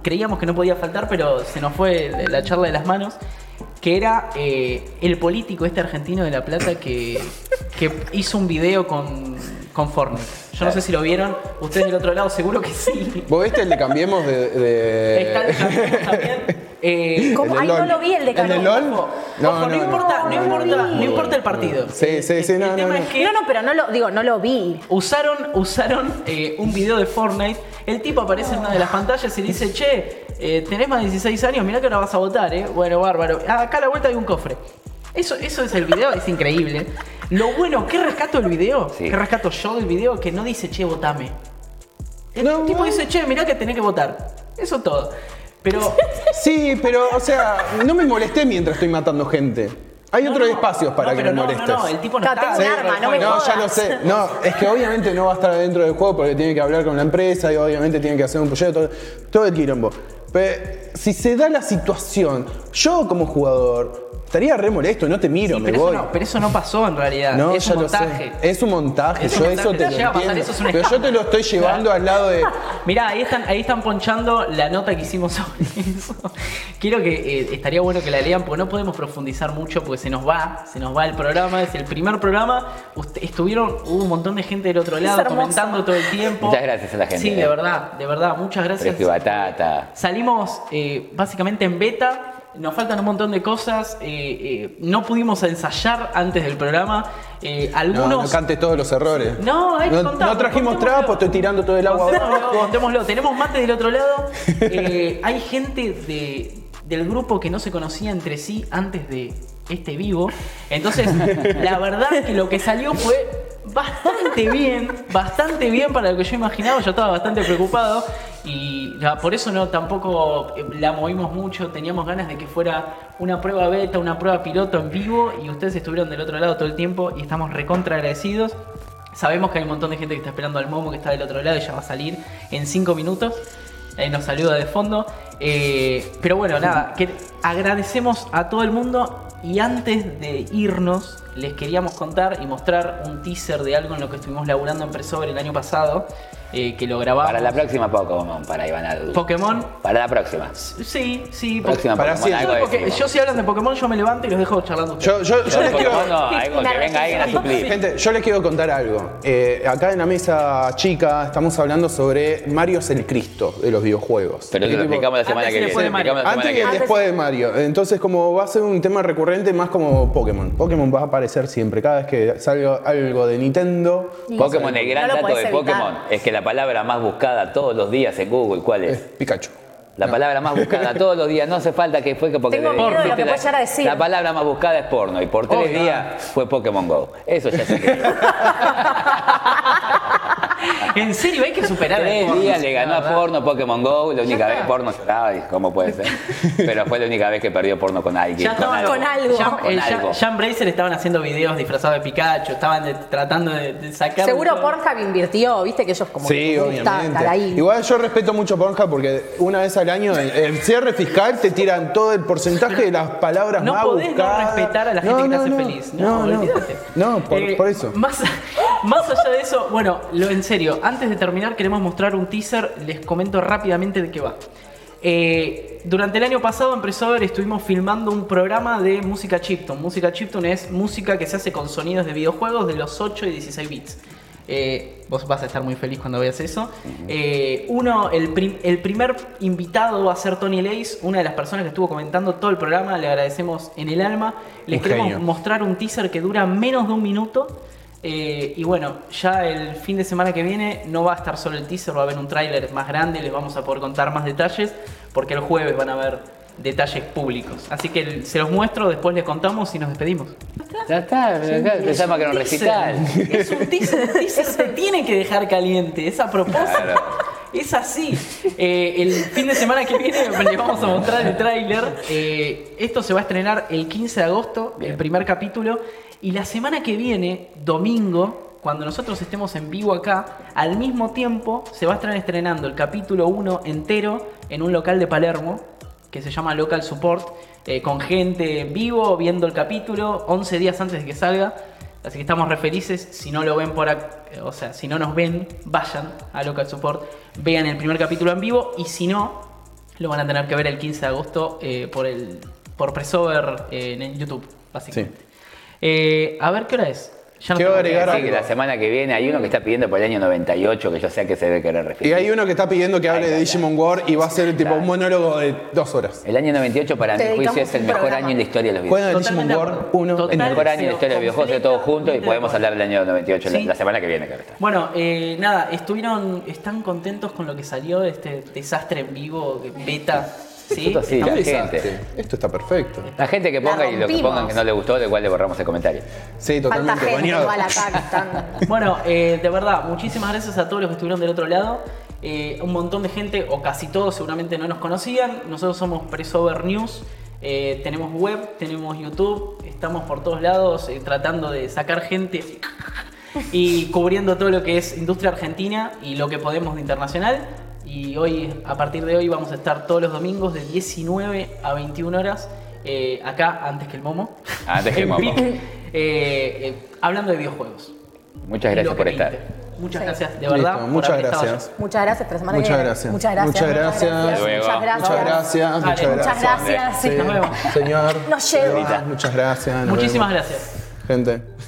creíamos que no podía faltar, pero se nos fue la charla de las manos, que era eh, el político este argentino de La Plata que, que hizo un video con, con Fortnite. Yo no sé si lo vieron, ustedes del otro lado seguro que sí. ¿Vos viste el de Cambiemos de. de- Está el campeón también. Eh, ¿Cómo? Ay, no lo vi, el de ¿El de Campeón. LOL? Ojo, ojo, no, importa, no, no, importa, no importa el partido. Sí, sí, sí, El no, no, tema no. es que No, no, pero no lo, digo, no lo vi. Usaron, usaron eh, un video de Fortnite. El tipo aparece en una de las pantallas y dice, che, eh, tenés más de 16 años, mirá que ahora vas a votar, ¿eh? Bueno, bárbaro. Ah, Acá a la vuelta hay un cofre. Eso, eso es el video, es increíble. Lo bueno, ¿qué rescato del video? Sí. ¿Qué rescato yo del video? Que no dice, che, votame. El No, tipo dice, che, mirá que tenés que votar. Eso es todo. Pero Sí, pero, o sea, no me molesté mientras estoy matando gente. Hay No, otros no, espacios para no, que me no, molestes. No, no, el tipo no está tengo un dentro arma, no me ya lo sé. No, es que obviamente no va a estar dentro del juego porque tiene que hablar con la empresa y obviamente tiene que hacer un proyecto, todo, todo el quilombo. Pero si se da la situación, yo como jugador estaría re molesto, no te miro, Sí, me pero, voy. eso no, pero eso no pasó en realidad. No, es un montaje. Es un montaje, Es un yo montaje, eso te lo pasar, entiendo. eso es un pero yo te lo estoy llevando al lado de. Mirá, ahí están, ahí están ponchando la nota que hicimos sobre eso. Quiero que eh, estaría bueno que la lean porque no podemos profundizar mucho porque se nos va, se nos va el programa, es el primer programa. Usted- estuvieron, hubo un montón de gente del otro lado comentando todo el tiempo. Muchas gracias a la gente, Sí, de eh. verdad, de verdad, muchas gracias. Batata. Salimos eh, básicamente en beta. Nos faltan un montón de cosas. eh, eh, no pudimos ensayar antes del programa. Eh, No, algunos. no cantes todos los errores. No, hay que no, no trajimos trapo, estoy tirando todo el agua Contémoslo, contémoslo. Tenemos mate del otro lado. Hay gente de, del grupo que no se conocía entre sí antes de, este vivo. Entonces, la verdad que lo que salió fue bastante bien, bastante bien para lo que yo imaginaba. Yo estaba bastante preocupado y por eso no tampoco eh, la movimos mucho. Teníamos ganas de que fuera una prueba beta, una prueba piloto en vivo y ustedes estuvieron del otro lado todo el tiempo y estamos recontra agradecidos. Sabemos que hay un montón de gente que está esperando al Momo que está del otro lado y ya va a salir en 5 minutos. Ahí nos saluda de fondo. Eh, pero bueno, nada, que agradecemos a todo el mundo y antes de irnos les queríamos contar y mostrar un teaser de algo en lo que estuvimos laburando en Presover el año pasado, eh, que lo grabamos. Para la próxima Pokémon, para Iván Adu. Pokémon. Para la próxima. Sí, sí. Próxima Para Pokémon, siempre. algo Porque decimos. yo si hablan de Pokémon yo me levanto y los dejo charlando. Yo, yo, yo les de quiero, Pokémon no, algo que venga alguien a suplir. Gente, yo les quiero contar algo. Eh, acá en la mesa chica estamos hablando sobre Mario es el Cristo de los videojuegos. Pero ¿Qué eso lo tipo- explicamos la semana que viene. Antes que viene. después de Mario. Entonces, como va a ser un tema recurrente, más como Pokémon. Pokémon va a aparecer siempre. Cada vez que salga algo de Nintendo. Pokémon, el gran dato de. Pokémon es que la palabra más buscada todos los días en Google, ¿cuál Es es? Pikachu. La palabra más buscada todos los días, no hace falta que fue que porque Tengo te- miedo de lo que la- a decir. La palabra más buscada es porno y por tres Oh, días fue Pokémon Go. Eso ya se cree. En serio, hay que superar el Tres porno, días le ganó a porno Pokémon Go, la única vez porno lloraba, y ¿cómo puede ser? Pero fue la única vez que perdió porno con alguien. Ya estaban Con algo. Jam, Con el algo. Jam- Jam Bracer estaban haciendo videos disfrazados de Pikachu, estaban de- tratando de, de sacar. Seguro. Pornhub invirtió, viste que ellos como Sí, que obviamente. ahí. Igual yo respeto mucho Pornhub porque una vez al año, el cierre fiscal, te tiran todo el porcentaje de las palabras No más podés buscadas. no respetar a la gente No, que te no, hace no. feliz. No. No, por, Eh, por eso. Más, más allá de eso, bueno, lo en serio, antes de terminar queremos mostrar un teaser, les comento rápidamente de qué va. Eh, durante el año pasado en Presover estuvimos filmando un programa de música chiptune. Música chiptune es música que se hace con sonidos de videojuegos de los 8 y 16 bits. Eh, vos vas a estar muy feliz cuando veas eso. Eh, uno, el, prim- el primer invitado va a ser Tony Lace, una de las personas que estuvo comentando todo el programa. Le agradecemos en el alma. Les Un queremos genio. mostrar un teaser que dura menos de un minuto. Eh, y bueno, ya el fin de semana que viene no va a estar solo el teaser, va a haber un tráiler más grande, les vamos a poder contar más detalles, porque el jueves van a haber detalles públicos. Así que se los muestro, después les contamos y nos despedimos. Ya está, pensamos que era un recital. Es un teaser, el teaser te tiene que dejar caliente, es a propósito. Claro. Es así. Eh, el fin de semana que viene les vamos a mostrar el tráiler. Eh, esto se va a estrenar el 15 de agosto, el primer capítulo. Y la semana que viene, domingo, cuando nosotros estemos en vivo acá, al mismo tiempo se va a estar estrenando el capítulo 1 entero en un local de Palermo que se llama Local Support, eh, con gente en vivo viendo el capítulo 11 días antes de que salga. Así que estamos re felices. Si no lo ven por ac- eh, o sea, si no nos ven, vayan a Local Support, vean el primer capítulo en vivo y si no, lo van a tener que ver el 15 de agosto eh, por el por Pressover eh, en YouTube, básicamente. Eh, a ver qué hora es. Ya no Quiero agregar que la semana que viene hay uno que está pidiendo por el año 98, que yo sé a qué se debe querer Y referir. hay uno que está pidiendo que hable Ay, de Digimon War y va a ser tipo un monólogo de dos horas. El año 98 para mi Te juicio es el mejor programa. año en la historia de los Juegan videojuegos. el Digimon War acuerdo. 1 El Total. mejor año en la historia de los videojuegos de todos juntos y podemos de hablar del año 98 la- Sí. la semana que viene, claro está. Bueno, eh, nada, estuvieron, están contentos con lo que salió de este desastre en vivo, beta. ¿Sí? Nosotros sí, Estamos- la ¿Qué gente. Esto está perfecto. La gente que ponga y lo que pongan que no le gustó, de igual le borramos el comentario. Sí, Falta totalmente gente bañado. igual acá que están. Bueno, eh, de verdad, muchísimas gracias a todos los que estuvieron del otro lado. Eh, un montón de gente, o casi todos seguramente no nos conocían. Nosotros somos Pressover News. Eh, tenemos web, tenemos YouTube, estamos por todos lados eh, tratando de sacar gente y cubriendo todo lo que es industria argentina y lo que podemos de internacional. Y hoy, a partir de hoy, vamos a estar todos los domingos de 19 a 21 horas eh, acá, antes que el Momo. Antes que el Momo. Eh, eh, hablando de videojuegos. Muchas gracias por estar. Muchas Sí. gracias, de verdad. muchas gracias. Muchas gracias, Muchas gracias. Muchas gracias. Muchas gracias. Muchas Luego. gracias. Muchas gracias, muchas Muchas gracias. gracias. Sí, nos vemos. Señor. Nos lleva. Eva, Muchas gracias. nos Muchísimas vemos. gracias. Gente.